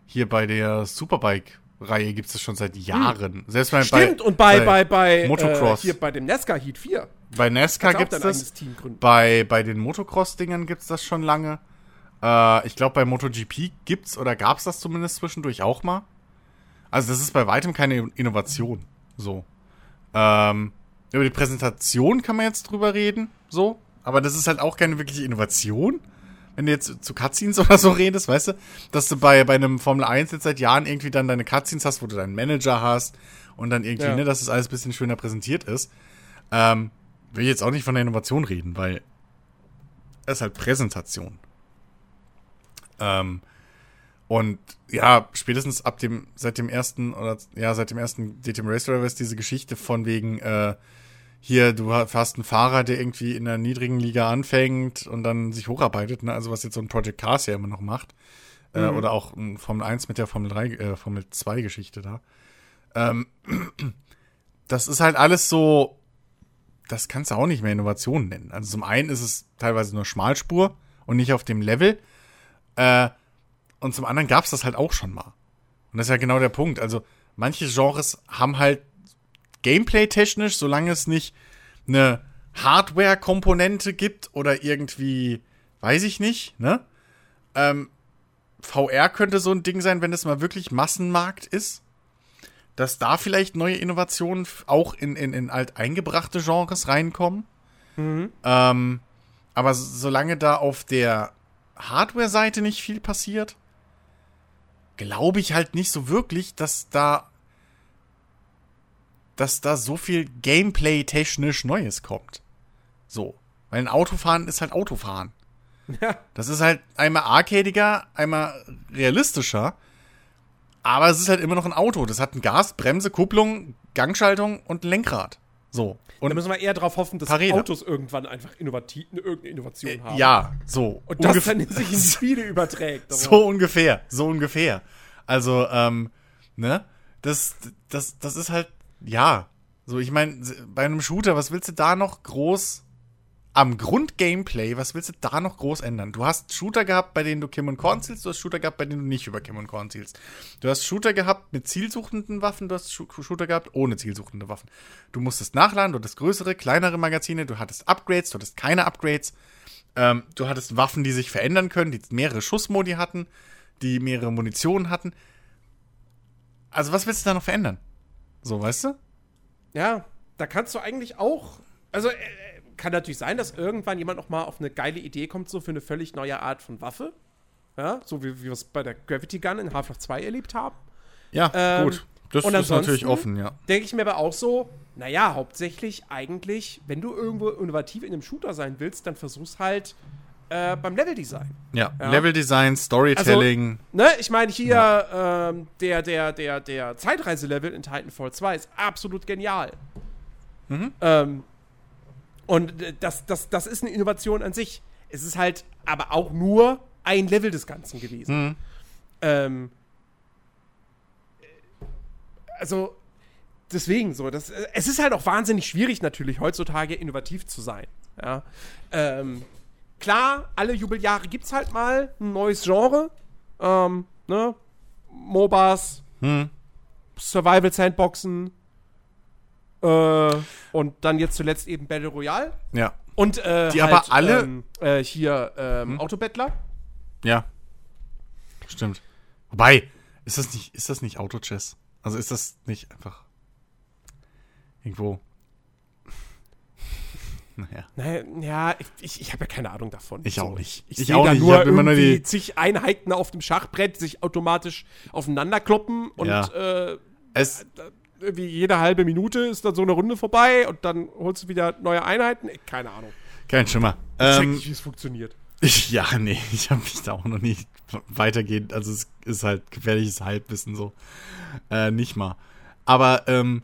hier bei der Superbike-Reihe gibt es das schon seit Jahren. Selbst bei, Hm. Stimmt, und bei, bei, bei, Motocross. Äh, hier bei dem NASCAR Heat 4 bei NASCAR gibt es das. Bei, bei den Motocross-Dingern gibt es das schon lange. Äh, ich glaube, bei MotoGP gibt's oder gab es das zumindest zwischendurch auch mal. Also, das ist bei weitem keine Innovation. So. Ähm, über die Präsentation kann man jetzt drüber reden. So. Aber das ist halt auch keine wirkliche Innovation. Wenn du jetzt zu Cutscenes oder so redest, weißt du, dass du bei, bei einem Formel 1 jetzt seit Jahren irgendwie dann deine Cutscenes hast, wo du deinen Manager hast und dann irgendwie, Ja. ne, dass es alles ein bisschen schöner präsentiert ist. Ähm, will jetzt auch nicht von der Innovation reden, weil es ist halt Präsentation. Ähm, und ja, spätestens ab dem, seit dem ersten, oder ja, seit dem ersten DTM Race Driver ist diese Geschichte von wegen, äh, hier, du hast einen Fahrer, der irgendwie in der niedrigen Liga anfängt und dann sich hocharbeitet, ne? also was jetzt so ein Project Cars ja immer noch macht. Äh, Mhm. oder auch ein Formel 1 mit der Formel 3, äh, Formel 2 Geschichte da. Ähm, das ist halt alles so, das kannst du auch nicht mehr Innovation nennen. Also zum einen ist es teilweise nur Schmalspur und nicht auf dem Level. Äh, und zum anderen gab es das halt auch schon mal. Und das ist ja genau der Punkt. Also manche Genres haben halt Gameplay-technisch, solange es nicht eine Hardware-Komponente gibt oder irgendwie, weiß ich nicht, ne? Ähm, VR könnte so ein Ding sein, wenn es mal wirklich Massenmarkt ist. Dass da vielleicht neue Innovationen auch in, in, in alteingebrachte Genres reinkommen. Ähm, aber solange da auf der Hardware-Seite nicht viel passiert, glaube ich halt nicht so wirklich, dass da dass da so viel Gameplay-technisch Neues kommt. So. Weil ein Autofahren ist halt Autofahren. Ja. Das ist halt einmal arcadiger, einmal realistischer. Aber es ist halt immer noch ein Auto. Das hat ein Gas, Bremse, Kupplung, Gangschaltung und ein Lenkrad. So. Da Und müssen wir eher darauf hoffen, dass Räder. Autos irgendwann einfach innovativ, irgendeine Innovation haben. Äh, ja, so. Und das dann in sich in Spiele überträgt. Aber- So ungefähr, so ungefähr. Also, ähm, ne? Das, das, das ist halt, ja. So, ich meine, bei einem Shooter, was willst du da noch groß am Grundgameplay, was willst du da noch groß ändern? Du hast Shooter gehabt, bei denen du Kim und Korn zielst, du hast Shooter gehabt, bei denen du nicht über Kim und Korn zielst. Du hast Shooter gehabt mit zielsuchenden Waffen, du hast Shooter gehabt ohne zielsuchende Waffen. Du musstest nachladen, du hattest größere, kleinere Magazine, du hattest Upgrades, du hattest keine Upgrades. Ähm, du hattest Waffen, die sich verändern können, die mehrere Schussmodi hatten, die mehrere Munitionen hatten. Also, was willst du da noch verändern? So, weißt du? Ja, da kannst du eigentlich auch. Also, äh, kann natürlich sein, dass irgendwann jemand noch mal auf eine geile Idee kommt, so für eine völlig neue Art von Waffe. Ja, so wie, wie wir es bei der Gravity Gun in Half-Life 2 erlebt haben. Ja, Ähm, gut. Das ist natürlich offen, ja. Denke ich mir aber auch so, naja, hauptsächlich eigentlich, wenn du irgendwo innovativ in einem Shooter sein willst, dann versuch's halt äh, beim Leveldesign. Ja, Ja. Leveldesign, Storytelling. Ne, ich meine, hier ähm, der, der, der, der Zeitreiselevel in Titanfall 2 ist absolut genial. Ähm, und äh, das, das, das ist eine Innovation an sich. Es ist halt aber auch nur ein Level des Ganzen gewesen. Ähm, also, deswegen so, das, äh, es ist halt auch wahnsinnig schwierig natürlich heutzutage innovativ zu sein. Ja. Ähm, klar, alle Jubeljahre gibt's halt mal ein neues Genre. Ähm, ne? MOBAs, Hm. Survival Sandboxen äh, und dann jetzt zuletzt eben Battle Royale. Ja. Und äh, Die halt, aber alle- ähm, äh, hier ähm, Autobettler. Ja. Stimmt. Wobei, ist das nicht, ist das nicht Auto-Chess? Also ist das nicht einfach irgendwo. Naja. Naja, ja, ich, ich, ich habe ja keine Ahnung davon. Ich auch nicht. Ich, Ich ich sehe auch da nicht. Ich nur nur irgendwie die- zig Einheiten auf dem Schachbrett, sich automatisch aufeinander kloppen und Ja. äh, Es, irgendwie jede halbe Minute ist dann so eine Runde vorbei und dann holst du wieder neue Einheiten. Ich, keine Ahnung. kein Schimmer. Ich check Ähm, nicht, wie es funktioniert. ich, ja, nee, ich habe mich da auch noch nicht weitergehend. Also es ist halt gefährliches Halbwissen so. Äh, nicht mal. Aber ähm,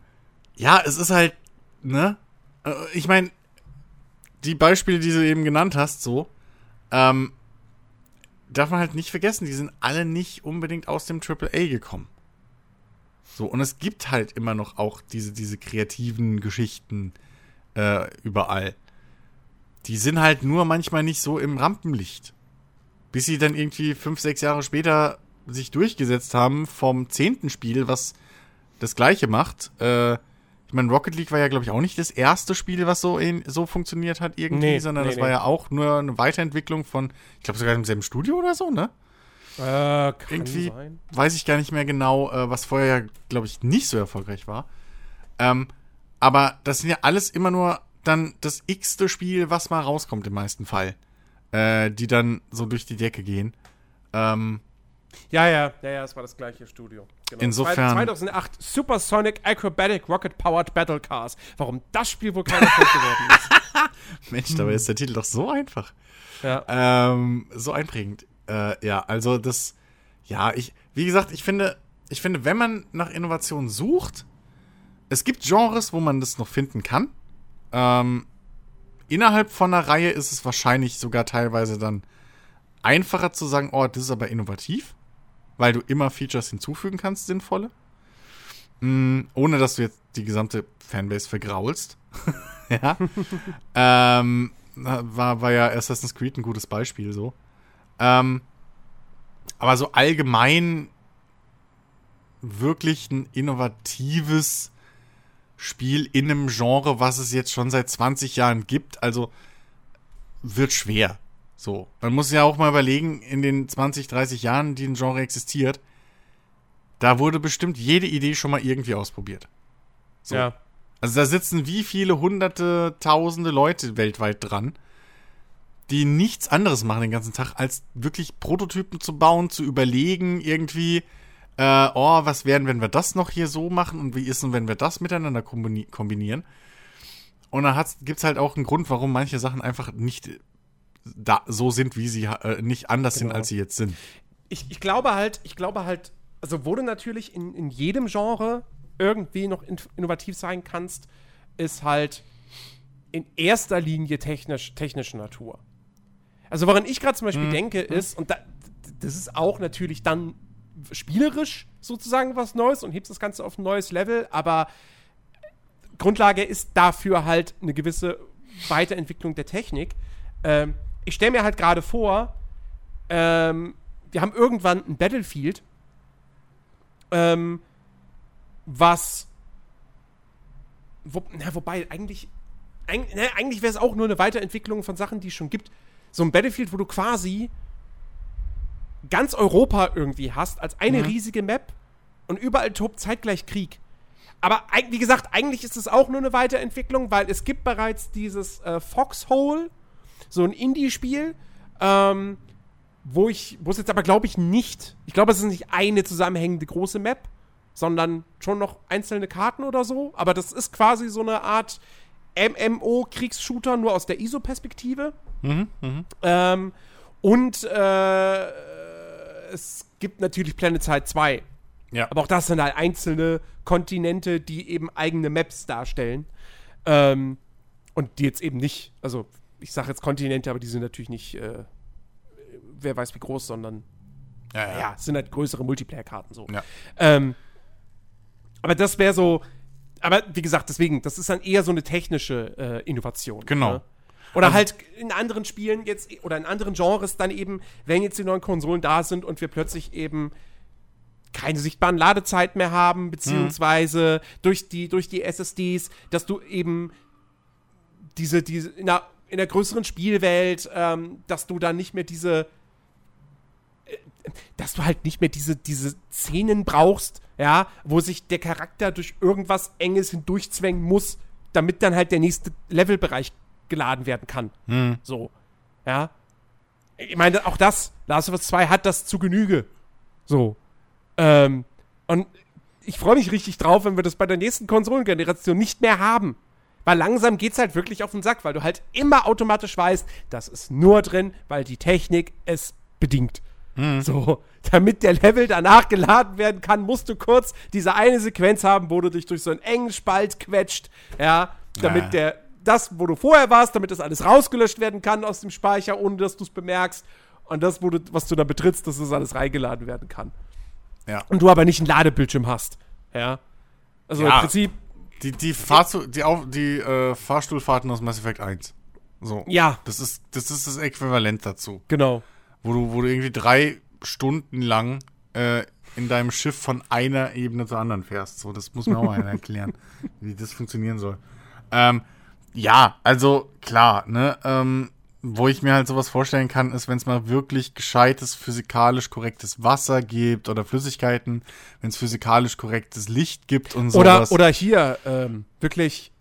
ja, es ist halt, ne? Äh, Ich meine, die Beispiele, die du eben genannt hast, so, ähm, darf man halt nicht vergessen, die sind alle nicht unbedingt aus dem AAA gekommen. So, und es gibt halt immer noch auch diese, diese kreativen Geschichten äh, überall. Die sind halt nur manchmal nicht so im Rampenlicht. Bis sie dann irgendwie fünf, sechs Jahre später sich durchgesetzt haben vom zehnten Spiel, was das gleiche macht. Äh, ich meine, Rocket League war ja, glaube ich, auch nicht das erste Spiel, was so, in, so funktioniert hat irgendwie, Nee, sondern nee, das nee. war ja auch nur eine Weiterentwicklung von, ich glaube sogar im selben Studio oder so, ne? Äh, Irgendwie sein. weiß ich gar nicht mehr genau, äh, was vorher ja, glaube ich, nicht so erfolgreich war. Ähm, aber das sind ja alles immer nur dann das x-te Spiel, was mal rauskommt im meisten Fall. Äh, die dann so durch die Decke gehen. Ähm, Ja, ja, ja, ja, es war das gleiche Studio. genau. Insofern- 2008 Supersonic Acrobatic Rocket Powered Battle Cars. Warum das Spiel wohl kein Erfolg geworden ist. Mensch, dabei ist der Titel doch so einfach. Ja. Ähm, so einprägend. Äh, ja, also das, ja, ich, wie gesagt, ich finde, ich finde, wenn man nach Innovation sucht, es gibt Genres, wo man das noch finden kann. Ähm, innerhalb von einer Reihe ist es wahrscheinlich sogar teilweise dann einfacher zu sagen, oh, das ist aber innovativ, weil du immer Features hinzufügen kannst, sinnvolle. Mm, ohne dass du jetzt die gesamte Fanbase vergraulst. ja. ähm, war, war ja Assassin's Creed ein gutes Beispiel so. Ähm, aber so allgemein wirklich ein innovatives Spiel in einem Genre, was es jetzt schon seit 20 Jahren gibt, also wird schwer. So. Man muss ja auch mal überlegen, in den 20, 30 Jahren, die ein Genre existiert, da wurde bestimmt jede Idee schon mal irgendwie ausprobiert. So. Ja. Also da sitzen wie viele hunderte, tausende Leute weltweit dran, die nichts anderes machen den ganzen Tag, als wirklich Prototypen zu bauen, zu überlegen, irgendwie, äh, oh, was wären, wenn wir das noch hier so machen und wie ist denn, wenn wir das miteinander kombini kombinieren? Und dann gibt es halt auch einen Grund, warum manche Sachen einfach nicht da so sind, wie sie äh, nicht anders sind, Genau. als sie jetzt sind. ich, ich glaube halt, ich glaube halt, also wo du natürlich in, in jedem Genre irgendwie noch in, innovativ sein kannst, ist halt in erster Linie technisch, technische Natur. Also woran ich gerade zum Beispiel denke, ist, und da, das ist auch natürlich dann spielerisch sozusagen was Neues und hebst das Ganze auf ein neues Level, aber Grundlage ist dafür halt eine gewisse Weiterentwicklung der Technik. Ähm, ich stelle mir halt gerade vor, ähm, wir haben irgendwann ein Battlefield, ähm, was, wo, na, wobei eigentlich, eig, na, eigentlich wäre es auch nur eine Weiterentwicklung von Sachen, die es schon gibt. So ein Battlefield, wo du quasi ganz Europa irgendwie hast, als eine riesige Map und überall tobt zeitgleich Krieg. Aber wie gesagt, eigentlich ist es auch nur eine Weiterentwicklung, weil es gibt bereits dieses äh, Foxhole, so ein Indie-Spiel, ähm, wo ich, wo es jetzt aber glaube ich nicht, ich glaube, es ist nicht eine zusammenhängende große Map, sondern schon noch einzelne Karten oder so. Aber das ist quasi so eine Art MMO-Kriegsshooter, nur aus der ISO-Perspektive. Ähm, und äh, es gibt natürlich Planetside 2. Ja. Aber auch das sind halt einzelne Kontinente, die eben eigene Maps darstellen. Ähm, und die jetzt eben nicht, also ich sage jetzt Kontinente, aber die sind natürlich nicht, äh, wer weiß wie groß, sondern ja, ja, es sind halt größere Multiplayer-Karten so. Ja. Ähm, aber das wäre so, aber wie gesagt, deswegen, das ist dann eher so eine technische äh, Innovation. Genau. Ne? Oder Also- halt in anderen Spielen jetzt, oder in anderen Genres dann eben, wenn jetzt die neuen Konsolen da sind und wir plötzlich eben keine sichtbaren Ladezeiten mehr haben, beziehungsweise durch, die, durch die SSDs, dass du eben diese, diese in einer, in der größeren Spielwelt, ähm, dass du dann nicht mehr diese dass du halt nicht mehr diese, diese Szenen brauchst, ja, wo sich der Charakter durch irgendwas Enges hindurchzwängen muss, damit dann halt der nächste Levelbereich geladen werden kann. So. Ja. Ich meine, auch das, Last of Us 2 hat das zu Genüge. So. Ähm, und ich freue mich richtig drauf, wenn wir das bei der nächsten Konsolengeneration nicht mehr haben. Weil langsam geht's halt wirklich auf den Sack, weil du halt immer automatisch weißt, das ist nur drin, weil die Technik es bedingt. So, damit der Level danach geladen werden kann, musst du kurz diese eine Sequenz haben, wo du dich durch so einen engen Spalt quetscht, ja, damit Ja. der, das, wo du vorher warst, damit das alles rausgelöscht werden kann aus dem Speicher, ohne dass du es bemerkst. Und das, wo du, was du da betrittst, dass das alles reingeladen werden kann. Ja. Und du aber nicht einen Ladebildschirm hast. Ja. Also Ja. im Prinzip, Die, die, Fahrzu die, Auf die äh, Fahrstuhlfahrten aus Mass Effect 1. So. ja, Das ist, das ist das Äquivalent dazu. genau. Wo du, wo du irgendwie drei Stunden lang äh, in deinem Schiff von einer Ebene zur anderen fährst. So, das muss mir auch mal einer erklären, wie das funktionieren soll. Ähm, ja, also klar, ne, ähm, wo ich mir halt sowas vorstellen kann, ist, wenn es mal wirklich gescheites, physikalisch korrektes Wasser gibt oder Flüssigkeiten, wenn es physikalisch korrektes Licht gibt und Oder, sowas. oder hier, ähm, wirklich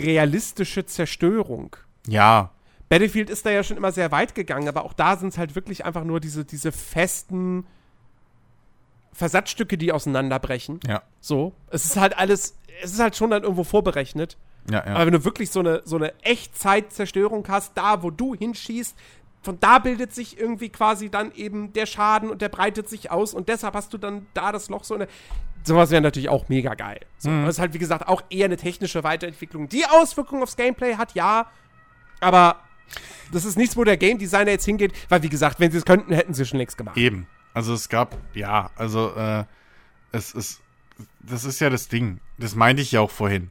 realistische Zerstörung. ja, Battlefield ist da ja schon immer sehr weit gegangen, aber auch da sind es halt wirklich einfach nur diese, diese festen Versatzstücke, die auseinanderbrechen. Ja. So. Es ist halt alles, es ist halt schon dann irgendwo vorberechnet. Ja, ja. Aber wenn du wirklich so eine, so eine Echtzeitzerstörung hast, da wo du hinschießt, von da bildet sich irgendwie quasi dann eben der Schaden und der breitet sich aus und deshalb hast du dann da das Loch so eine. Sowas wäre natürlich auch mega geil. So, Mhm. Das ist halt, wie gesagt, auch eher eine technische Weiterentwicklung. Die Auswirkungen aufs Gameplay hat, ja, aber das ist nichts, wo der Game Designer jetzt hingeht, weil, wie gesagt, wenn sie es könnten, hätten sie schon längst gemacht. Eben. Also es gab, ja, also äh, es ist, das ist ja das Ding. Das meinte ich ja auch vorhin.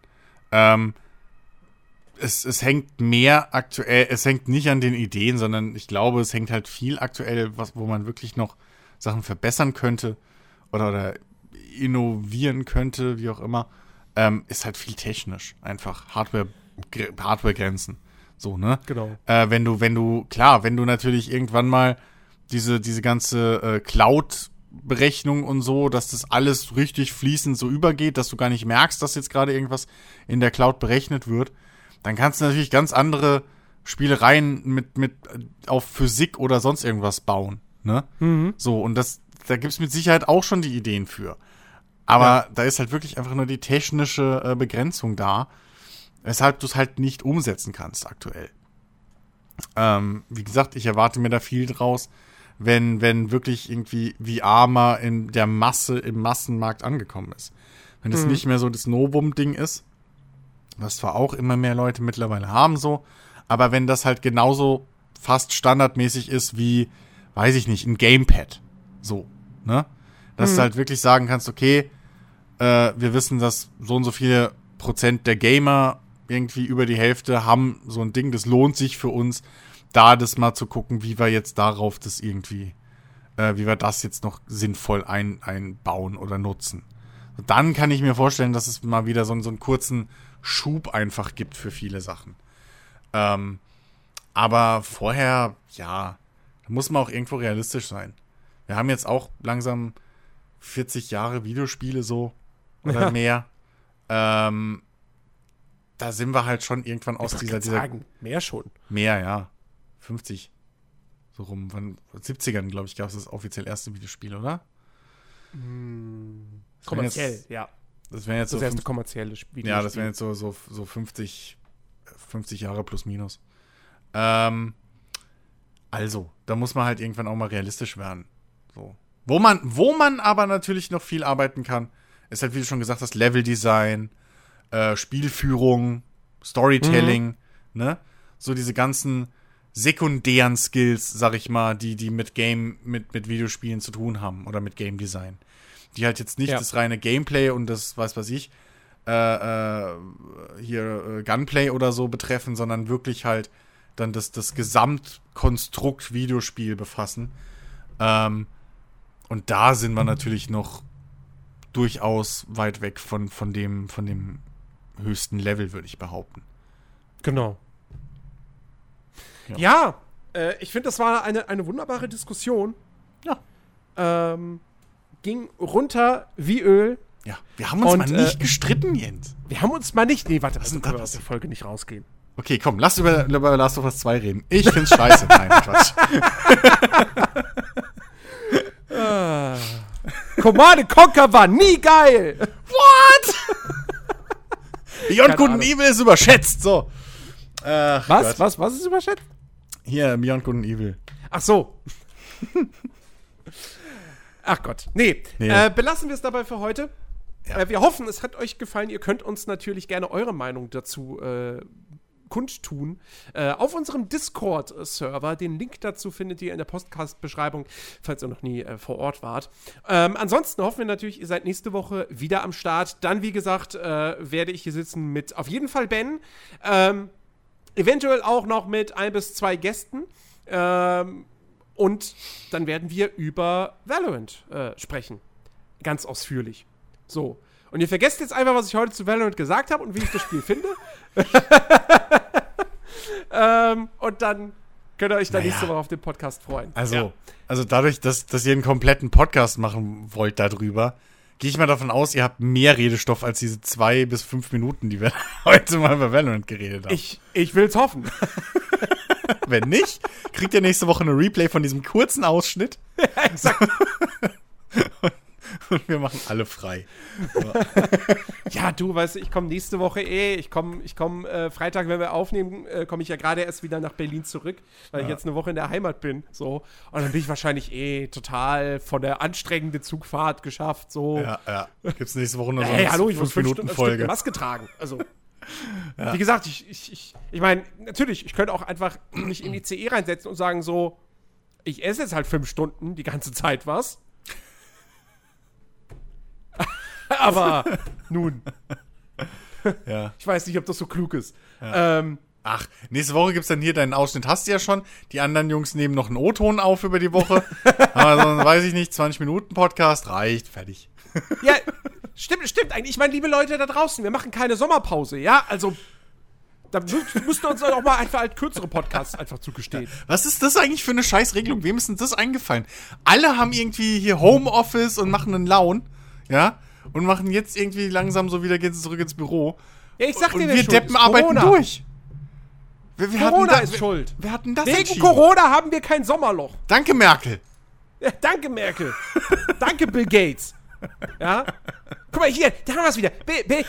Ähm, es, es hängt mehr aktuell, es hängt nicht an den Ideen, sondern ich glaube, es hängt halt viel aktuell, was, wo man wirklich noch Sachen verbessern könnte oder, oder innovieren könnte, wie auch immer, ähm, ist halt viel technisch. Einfach Hardware, Gre- Hardware-Grenzen. So, ne? Genau. äh, wenn du, wenn du, klar, wenn du natürlich irgendwann mal diese, diese ganze äh, Cloud-Berechnung und so, dass das alles richtig fließend so übergeht, dass du gar nicht merkst, dass jetzt gerade irgendwas in der Cloud berechnet wird, dann kannst du natürlich ganz andere Spielereien mit, mit äh, auf Physik oder sonst irgendwas bauen. Ne? So, und das, da gibt's mit Sicherheit auch schon die Ideen für. Aber Ja. da ist halt wirklich einfach nur die technische äh, Begrenzung da, weshalb du es halt nicht umsetzen kannst aktuell. Ähm, wie gesagt, ich erwarte mir da viel draus, wenn, wenn wirklich irgendwie VR mal in der Masse, im Massenmarkt angekommen ist. Wenn es nicht mehr so das Novum-Ding ist, was zwar auch immer mehr Leute mittlerweile haben so, aber wenn das halt genauso fast standardmäßig ist wie, weiß ich nicht, ein Gamepad. So, ne? Dass du halt wirklich sagen kannst, okay, äh, wir wissen, dass so und so viele Prozent der Gamer irgendwie über die Hälfte haben so ein Ding, das lohnt sich für uns, da das mal zu gucken, wie wir jetzt darauf das irgendwie, äh, wie wir das jetzt noch sinnvoll ein, einbauen oder nutzen. Und dann kann ich mir vorstellen, dass es mal wieder so, einen- so einen kurzen Schub einfach gibt für viele Sachen. Ähm, aber vorher, ja, da muss man auch irgendwo realistisch sein. Wir haben jetzt auch langsam 40 Jahre Videospiele so oder Ja. mehr. Ähm, da sind wir halt schon irgendwann aus Ich dieser, dieser sagen, mehr schon. mehr, ja. 50. So rum. Wann, 70ern, glaube ich, gab es das offiziell erste Videospiel, oder? Das wären Kommerziell, Jetzt, ja. das wären jetzt so Das erste kommerzielle Spiel. ja, das wären jetzt so, so, so 50, 50 Jahre plus minus. Ähm, also, da muss man halt irgendwann auch mal realistisch werden. So. Wo man, wo man aber natürlich noch viel arbeiten kann, ist halt, wie du schon gesagt hast, Leveldesign, äh, Spielführung, Storytelling, ne? So diese ganzen sekundären Skills, sag ich mal, die, die mit Game, mit, mit Videospielen zu tun haben oder mit Game Design. Die halt jetzt nicht Ja. das reine Gameplay und das, weiß was ich, äh, äh, hier äh, Gunplay oder so betreffen, sondern wirklich halt dann das, das Gesamtkonstrukt Videospiel befassen. Ähm, und da sind wir natürlich noch durchaus weit weg von, von, dem, von dem höchsten Level, würde ich behaupten. Genau. Ja. Ja, äh, ich finde, das war eine, eine wunderbare Diskussion. Ja. Ähm, ging runter wie Öl. Ja, wir haben uns Und, mal äh, nicht gestritten, Jens. Wir haben uns mal nicht. Nee, warte, das denn können da aus der Folge nicht rausgehen. Okay, komm, lass über, über Last of Us 2 reden. Ich find's scheiße. Nein, Quatsch. Command Conquer war nie geil! What? Beyond Good and. Evil ist überschätzt, so. Äh, Was? Gott. Was? Was ist überschätzt? Hier, Beyond Good and Evil. Ach so. Ach Gott. Nee, Nee. Äh, belassen wir es dabei für heute. Ja. Äh, wir hoffen, es hat euch gefallen. Ihr könnt uns natürlich gerne eure Meinung dazu äh, kundtun. Äh, auf unserem Discord-Server. Den Link dazu findet ihr in der Podcast-Beschreibung, falls ihr noch nie äh, vor Ort wart. Ähm, ansonsten hoffen wir natürlich, ihr seid nächste Woche wieder am Start. Dann, wie gesagt, äh, werde ich hier sitzen mit auf jeden Fall Ben. Ähm, eventuell auch noch mit ein bis zwei Gästen. Ähm, und dann werden wir über Valorant äh, sprechen. Ganz ausführlich. So. Und ihr vergesst jetzt einfach, was ich heute zu Valorant gesagt habe und wie ich das Spiel finde. ähm, und dann könnt ihr euch dann Naja. nächste Woche auf den Podcast freuen. Also, Ja. also dadurch, dass, dass ihr einen kompletten Podcast machen wollt darüber, gehe ich mal davon aus, ihr habt mehr Redestoff als diese zwei bis fünf Minuten, die wir heute mal über Valorant geredet haben. Ich, ich will's hoffen. Wenn nicht, kriegt ihr nächste Woche eine Replay von diesem kurzen Ausschnitt. Exakt. Und wir machen alle frei. Ja, du, weißt du, ich komme nächste Woche eh. Ich komme ich komm, äh, Freitag, wenn wir aufnehmen, äh, komme ich ja gerade erst wieder nach Berlin zurück, weil ich jetzt eine Woche in der Heimat bin. So. Und dann bin ich wahrscheinlich eh total von der anstrengenden Zugfahrt geschafft. So. Ja, ja. Gibt's nächste Woche noch so Hey, eine hallo, ich muss fünf 5 Stunden Minuten Folge. Maske tragen. Also, wie gesagt, ich, ich, ich, ich meine, natürlich, ich könnte auch einfach mich in die CE reinsetzen und sagen so, ich esse jetzt halt fünf Stunden die ganze Zeit was. Aber nun, Ja. ich weiß nicht, ob das so klug ist. Ähm, Ach, nächste Woche gibt's dann hier deinen Ausschnitt. Hast du ja schon. Die anderen Jungs nehmen noch einen O-Ton auf über die Woche. Aber so, ein, weiß ich nicht, 20 Minuten Podcast reicht. Fertig. ja, stimmt, stimmt eigentlich. Ich meine, liebe Leute da draußen, wir machen keine Sommerpause, ja? Also, da mü- müssten wir uns auch mal einfach halt kürzere Podcasts einfach zugestehen. Was ist das eigentlich für eine Scheißregelung? Wem ist denn das eingefallen? Alle haben irgendwie hier Homeoffice und machen einen Laun. Ja? Und machen jetzt irgendwie langsam so wieder, gehen sie zurück ins Büro. Ja, ich sag und dir, wer wir schuld Deppen arbeiten Corona. durch. Wer, wer Corona denn ist wer- schuld. Wer hat denn das Wegen? Corona haben wir kein Sommerloch. Danke, Merkel. Ja, danke, Merkel. danke, Bill Gates. Ja? Guck mal hier, da haben wir es wieder. Bill, Bill,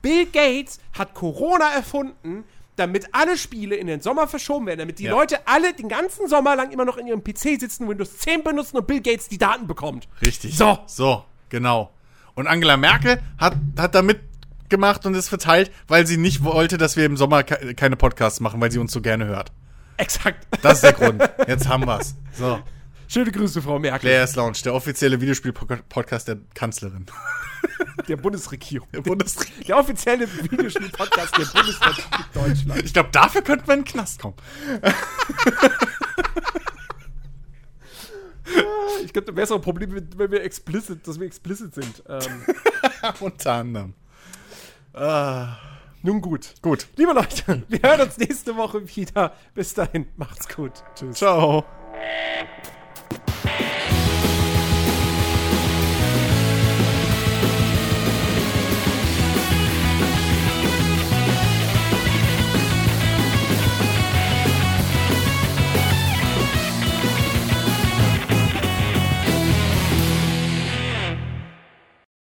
Bill Gates hat Corona erfunden, damit alle Spiele in den Sommer verschoben werden, damit die Ja. Leute alle den ganzen Sommer lang immer noch in ihrem PC sitzen, Windows 10 benutzen und Bill Gates die Daten bekommt. Richtig. So. So, genau. Und Angela Merkel hat, hat da mitgemacht und es verteilt, weil sie nicht wollte, dass wir im Sommer ke keine Podcasts machen, weil sie uns so gerne hört. Exakt. Das ist der Grund. Jetzt haben wir's. So. Schöne Grüße, Frau Merkel. Players Lounge, der offizielle Videospiel-Podcast der Kanzlerin. Der Bundesregierung. Der Bundesregierung. Der offizielle Videospiel-Podcast der Bundesrepublik Deutschland. Ich glaube, dafür könnten wir in den Knast kommen. Ich glaube, da wäre es auch ein Problem, wenn wir explicit, dass wir explicit sind. Ähm, Unter anderem. nun gut. Gut. Liebe Leute, wir hören uns nächste Woche wieder. Bis dahin, macht's gut. Tschüss. Ciao.